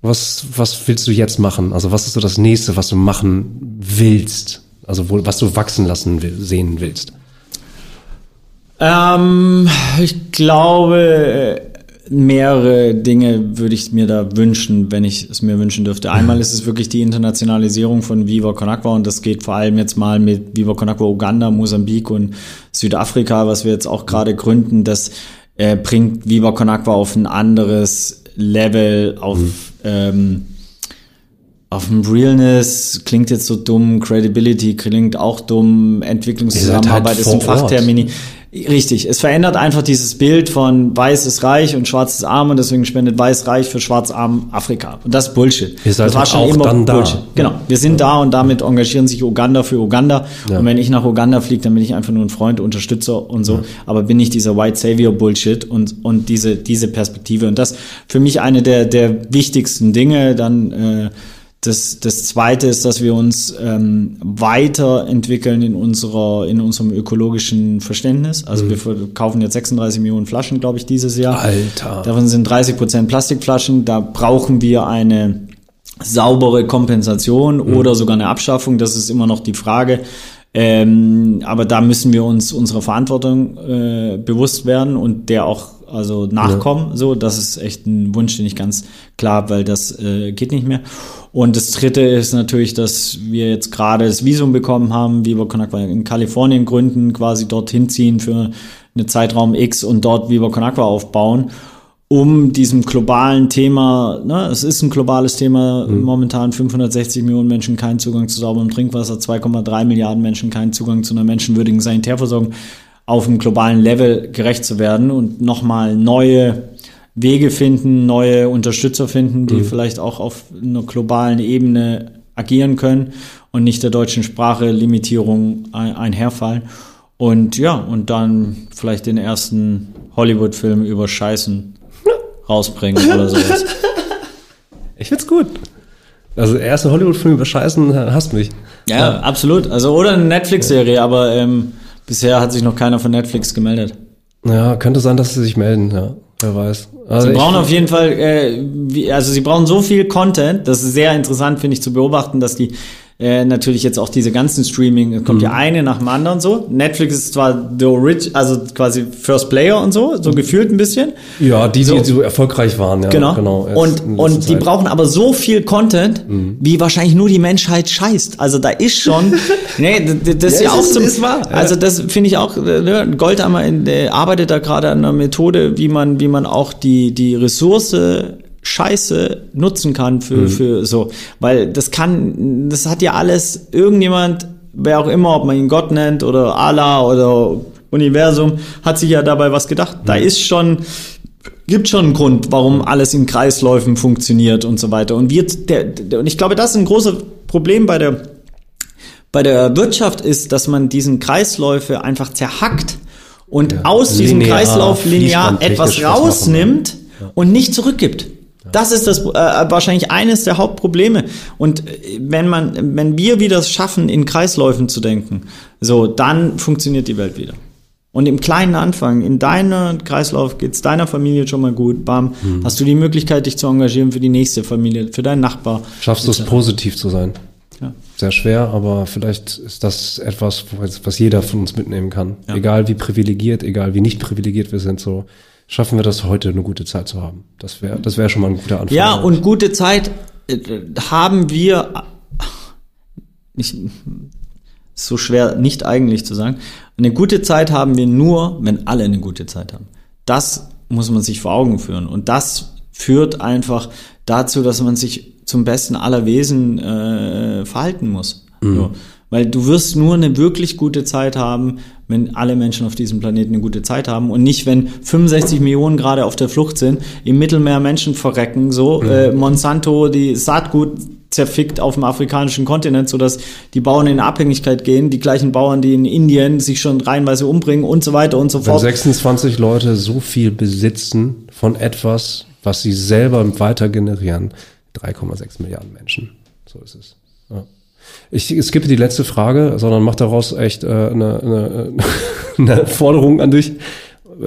Was, was willst du jetzt machen? Also was ist so das nächste, was du machen willst? Also wo, was du wachsen lassen will, sehen willst? Ähm, ich glaube, mehrere Dinge würde ich mir da wünschen, wenn ich es mir wünschen dürfte. Einmal ist es wirklich die Internationalisierung von Viva Con Agua und das geht vor allem jetzt mal mit Viva Con Agua Uganda, Mosambik und Südafrika, was wir jetzt auch gerade gründen. Das äh, bringt Viva Con Agua auf ein anderes Level, auf mhm. ähm, auf dem Realness klingt jetzt so dumm, Credibility klingt auch dumm, Entwicklungszusammenarbeit halt ist ein Fachtermini. Richtig, es verändert einfach dieses Bild von weiß ist reich und schwarz ist arm und deswegen spendet weiß reich für schwarz arm Afrika. Und das ist Bullshit. Ihr seid das war schon auch immer dann Bullshit. Da. Genau, wir sind ja. da und damit engagieren sich Uganda für Uganda. Ja. Und wenn ich nach Uganda fliege, dann bin ich einfach nur ein Freund, Unterstützer und so. Ja. Aber bin ich dieser White Savior Bullshit und, und diese, diese Perspektive. Und das für mich eine der, der wichtigsten Dinge. Dann äh, das, das Zweite ist, dass wir uns ähm, weiterentwickeln in, unserer, in unserem ökologischen Verständnis. Also mhm. wir kaufen jetzt 36 Millionen Flaschen, glaube ich, dieses Jahr. Alter. Davon sind 30 Prozent Plastikflaschen. Da brauchen wir eine saubere Kompensation mhm. oder sogar eine Abschaffung. Das ist immer noch die Frage. Ähm, aber da müssen wir uns unserer Verantwortung äh, bewusst werden und der auch also nachkommen. Ja. So, das ist echt ein Wunsch, den ich ganz klar habe, weil das äh, geht nicht mehr. Und das dritte ist natürlich, dass wir jetzt gerade das Visum bekommen haben, Viva Con Agua in Kalifornien gründen, quasi dorthin ziehen für eine Zeitraum X und dort Viva Con Agua aufbauen, um diesem globalen Thema, ne, es ist ein globales Thema, mhm. momentan 560 Millionen Menschen keinen Zugang zu sauberem Trinkwasser, 2,3 Milliarden Menschen keinen Zugang zu einer menschenwürdigen Sanitärversorgung auf einem globalen Level gerecht zu werden und nochmal neue Wege finden, neue Unterstützer finden, die mhm. vielleicht auch auf einer globalen Ebene agieren können und nicht der deutschen Sprache Limitierung einherfallen. Und ja, und dann vielleicht den ersten Hollywood-Film über Scheißen rausbringen oder sowas. Ich find's gut. Also der erste Hollywood-Film über Scheißen hasst mich. Ja, ja. absolut. Also oder eine Netflix-Serie, aber ähm, bisher hat sich noch keiner von Netflix gemeldet. Ja, könnte sein, dass sie sich melden, ja. Wer weiß. Also sie brauchen auf jeden Fall, äh, wie, also sie brauchen so viel Content, das ist sehr interessant, finde ich, zu beobachten, dass die äh, natürlich jetzt auch diese ganzen Streaming, kommt mhm. ja eine nach dem anderen so. Netflix ist zwar the rich, also quasi First Player und so, so mhm. gefühlt ein bisschen. Ja, die, so. die so erfolgreich waren, ja. Genau. genau und und die brauchen aber so viel Content, mhm. wie wahrscheinlich nur die Menschheit scheißt. Also da ist schon, nee, das, das ist ja, ja auch zum, ist wahr. Also das finde ich auch, äh, ne, Goldhammer in, äh, arbeitet da gerade an einer Methode, wie man, wie man auch die, die Ressource Scheiße nutzen kann für, mhm. für so. Weil das kann, das hat ja alles irgendjemand, wer auch immer, ob man ihn Gott nennt oder Allah oder Universum, hat sich ja dabei was gedacht. Mhm. Da ist schon, gibt schon einen Grund, warum alles in Kreisläufen funktioniert und so weiter. Und wir, der, der, und ich glaube, das ist ein großes Problem bei der, bei der Wirtschaft ist, dass man diesen Kreisläufe einfach zerhackt und ja. aus diesem linear, Kreislauf linear etwas rausnimmt ja. und nicht zurückgibt. Das ist das äh, wahrscheinlich eines der Hauptprobleme. Und äh, wenn man, wenn wir wieder schaffen, in Kreisläufen zu denken, so, dann funktioniert die Welt wieder. Und im kleinen Anfang, in deiner Kreislauf geht's deiner Familie schon mal gut, bam, mhm. hast du die Möglichkeit, dich zu engagieren für die nächste Familie, für deinen Nachbar. Schaffst du es positiv zu sein? Ja. Sehr schwer, aber vielleicht ist das etwas, was jeder von uns mitnehmen kann. Ja. Egal wie privilegiert, egal wie nicht privilegiert wir sind, so schaffen wir das heute, eine gute Zeit zu haben. Das wäre das wäre schon mal ein guter Anfang. Ja, und gute Zeit äh, haben wir nicht so schwer nicht eigentlich zu sagen. Eine gute Zeit haben wir nur, wenn alle eine gute Zeit haben. Das muss man sich vor Augen führen und das führt einfach dazu, dass man sich zum besten aller Wesen äh, verhalten muss. Mhm. So. Weil du wirst nur eine wirklich gute Zeit haben, wenn alle Menschen auf diesem Planeten eine gute Zeit haben und nicht, wenn 65 Millionen gerade auf der Flucht sind, im Mittelmeer Menschen verrecken, so äh, Monsanto die Saatgut zerfickt auf dem afrikanischen Kontinent, sodass die Bauern in Abhängigkeit gehen, die gleichen Bauern, die in Indien sich schon reihenweise umbringen und so weiter und so fort. Wenn 26 Leute so viel besitzen von etwas, was sie selber weiter generieren, 3,6 Milliarden Menschen. So ist es. Ja. Ich skippe die letzte Frage, sondern mach daraus echt äh, eine, eine, eine Forderung an dich.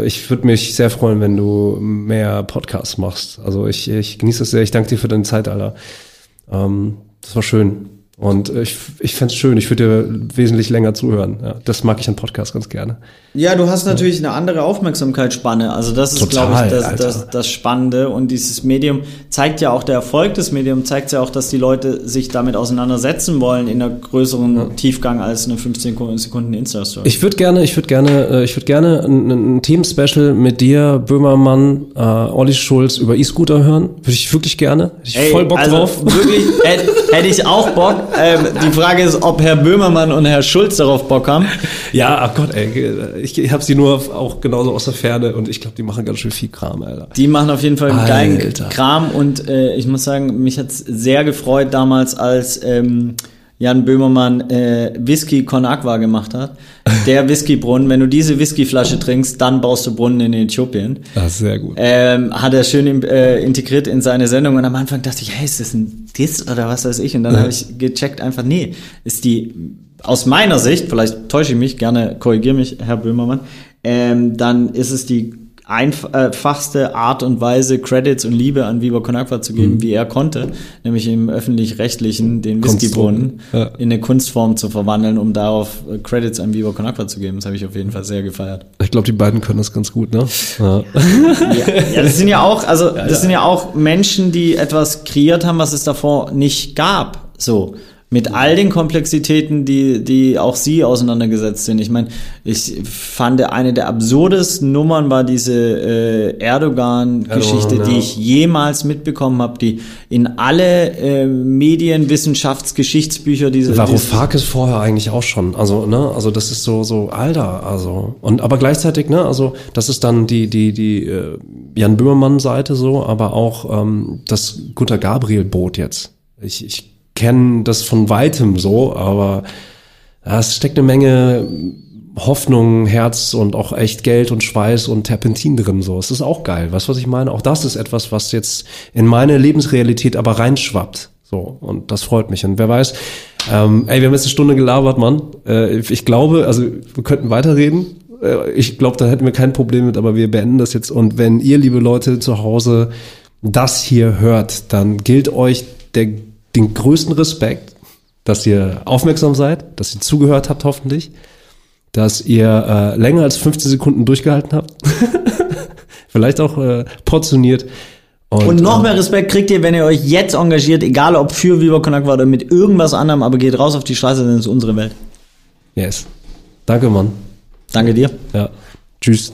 Ich würde mich sehr freuen, wenn du mehr Podcasts machst. Also ich, ich genieße es sehr. Ich danke dir für deine Zeit, Alter. Ähm, das war schön. Und äh, ich, ich fände es schön, ich würde dir wesentlich länger zuhören. Ja, das mag ich an Podcasts ganz gerne. Ja, du hast natürlich eine andere Aufmerksamkeitsspanne. Also das ist, glaube ich, das, das, das Spannende. Und dieses Medium zeigt ja auch, der Erfolg des Mediums zeigt ja auch, dass die Leute sich damit auseinandersetzen wollen in einer größeren ja. Tiefgang als eine 15 Sekunden Insta-Story. Ich würde gerne, ich würde gerne, äh, ich würde gerne ein, ein Team-Special mit dir, Böhmermann, äh, Olli Schulz über E-Scooter hören. Würde ich wirklich gerne. Hätte ich Ey, voll Bock also drauf. Wirklich, hätte, hätte ich auch Bock. Ähm, die Frage ist, ob Herr Böhmermann und Herr Schulz darauf Bock haben. Ja, ach Gott, ey ich, ich habe sie nur auch genauso aus der Ferne und ich glaube, die machen ganz schön viel Kram, Alter. Die machen auf jeden Fall einen geilen Kram und äh, ich muss sagen, mich hat's sehr gefreut damals, als ähm, Jan Böhmermann äh, Whisky Con Aqua gemacht hat. Der Whiskybrunnen, wenn du diese Whiskyflasche trinkst, dann baust du Brunnen in Äthiopien. Das ist sehr gut. Ähm, hat er schön äh, integriert in seine Sendung und am Anfang dachte ich, hey, ist das ein Diss oder was weiß ich? Und dann ja. habe ich gecheckt einfach, nee, ist die aus meiner Sicht, vielleicht täusche ich mich, gerne korrigiere mich, Herr Böhmermann, ähm, dann ist es die einfachste Art und Weise, Credits und Liebe an Viva Con zu geben, mhm. wie er konnte, nämlich im öffentlich-rechtlichen den Whiskybrunnen ja. in eine Kunstform zu verwandeln, um darauf äh, Credits an Viva Con zu geben. Das habe ich auf jeden Fall sehr gefeiert. Ich glaube, die beiden können das ganz gut, ne? Ja. ja, ja, das sind ja auch, also das sind ja auch Menschen, die etwas kreiert haben, was es davor nicht gab. So mit all den Komplexitäten, die, die auch sie auseinandergesetzt sind. Ich meine, ich fand eine der absurdesten Nummern war diese äh, Erdogan-Geschichte, Erdogan, ja. die ich jemals mitbekommen habe, die in alle äh, Medien, Wissenschaftsgeschichtsbücher diese. Varoufakis vorher eigentlich auch schon. Also, ne, also das ist so, so, Alter, also. Und aber gleichzeitig, ne, also das ist dann die, die, die äh, Jan Böhmermann-Seite so, aber auch ähm, das Gunter Gabriel-Boot jetzt. Ich, ich kennen das von weitem so, aber ja, es steckt eine Menge Hoffnung, Herz und auch echt Geld und Schweiß und Terpentin drin. So, es ist auch geil. Weißt du, was ich meine? Auch das ist etwas, was jetzt in meine Lebensrealität aber reinschwappt. So, und das freut mich. Und wer weiß, ähm, ey, wir haben jetzt eine Stunde gelabert, Mann. Äh, ich glaube, also wir könnten weiterreden. Äh, ich glaube, da hätten wir kein Problem mit, aber wir beenden das jetzt. Und wenn ihr, liebe Leute zu Hause, das hier hört, dann gilt euch der den größten Respekt, dass ihr aufmerksam seid, dass ihr zugehört habt hoffentlich, dass ihr äh, länger als 15 Sekunden durchgehalten habt, vielleicht auch äh, portioniert. Und, und noch ähm, mehr Respekt kriegt ihr, wenn ihr euch jetzt engagiert, egal ob für Viva Con Agua oder mit irgendwas anderem, aber geht raus auf die Straße, denn es ist unsere Welt. Yes. Danke, Mann. Danke dir. Ja. Tschüss.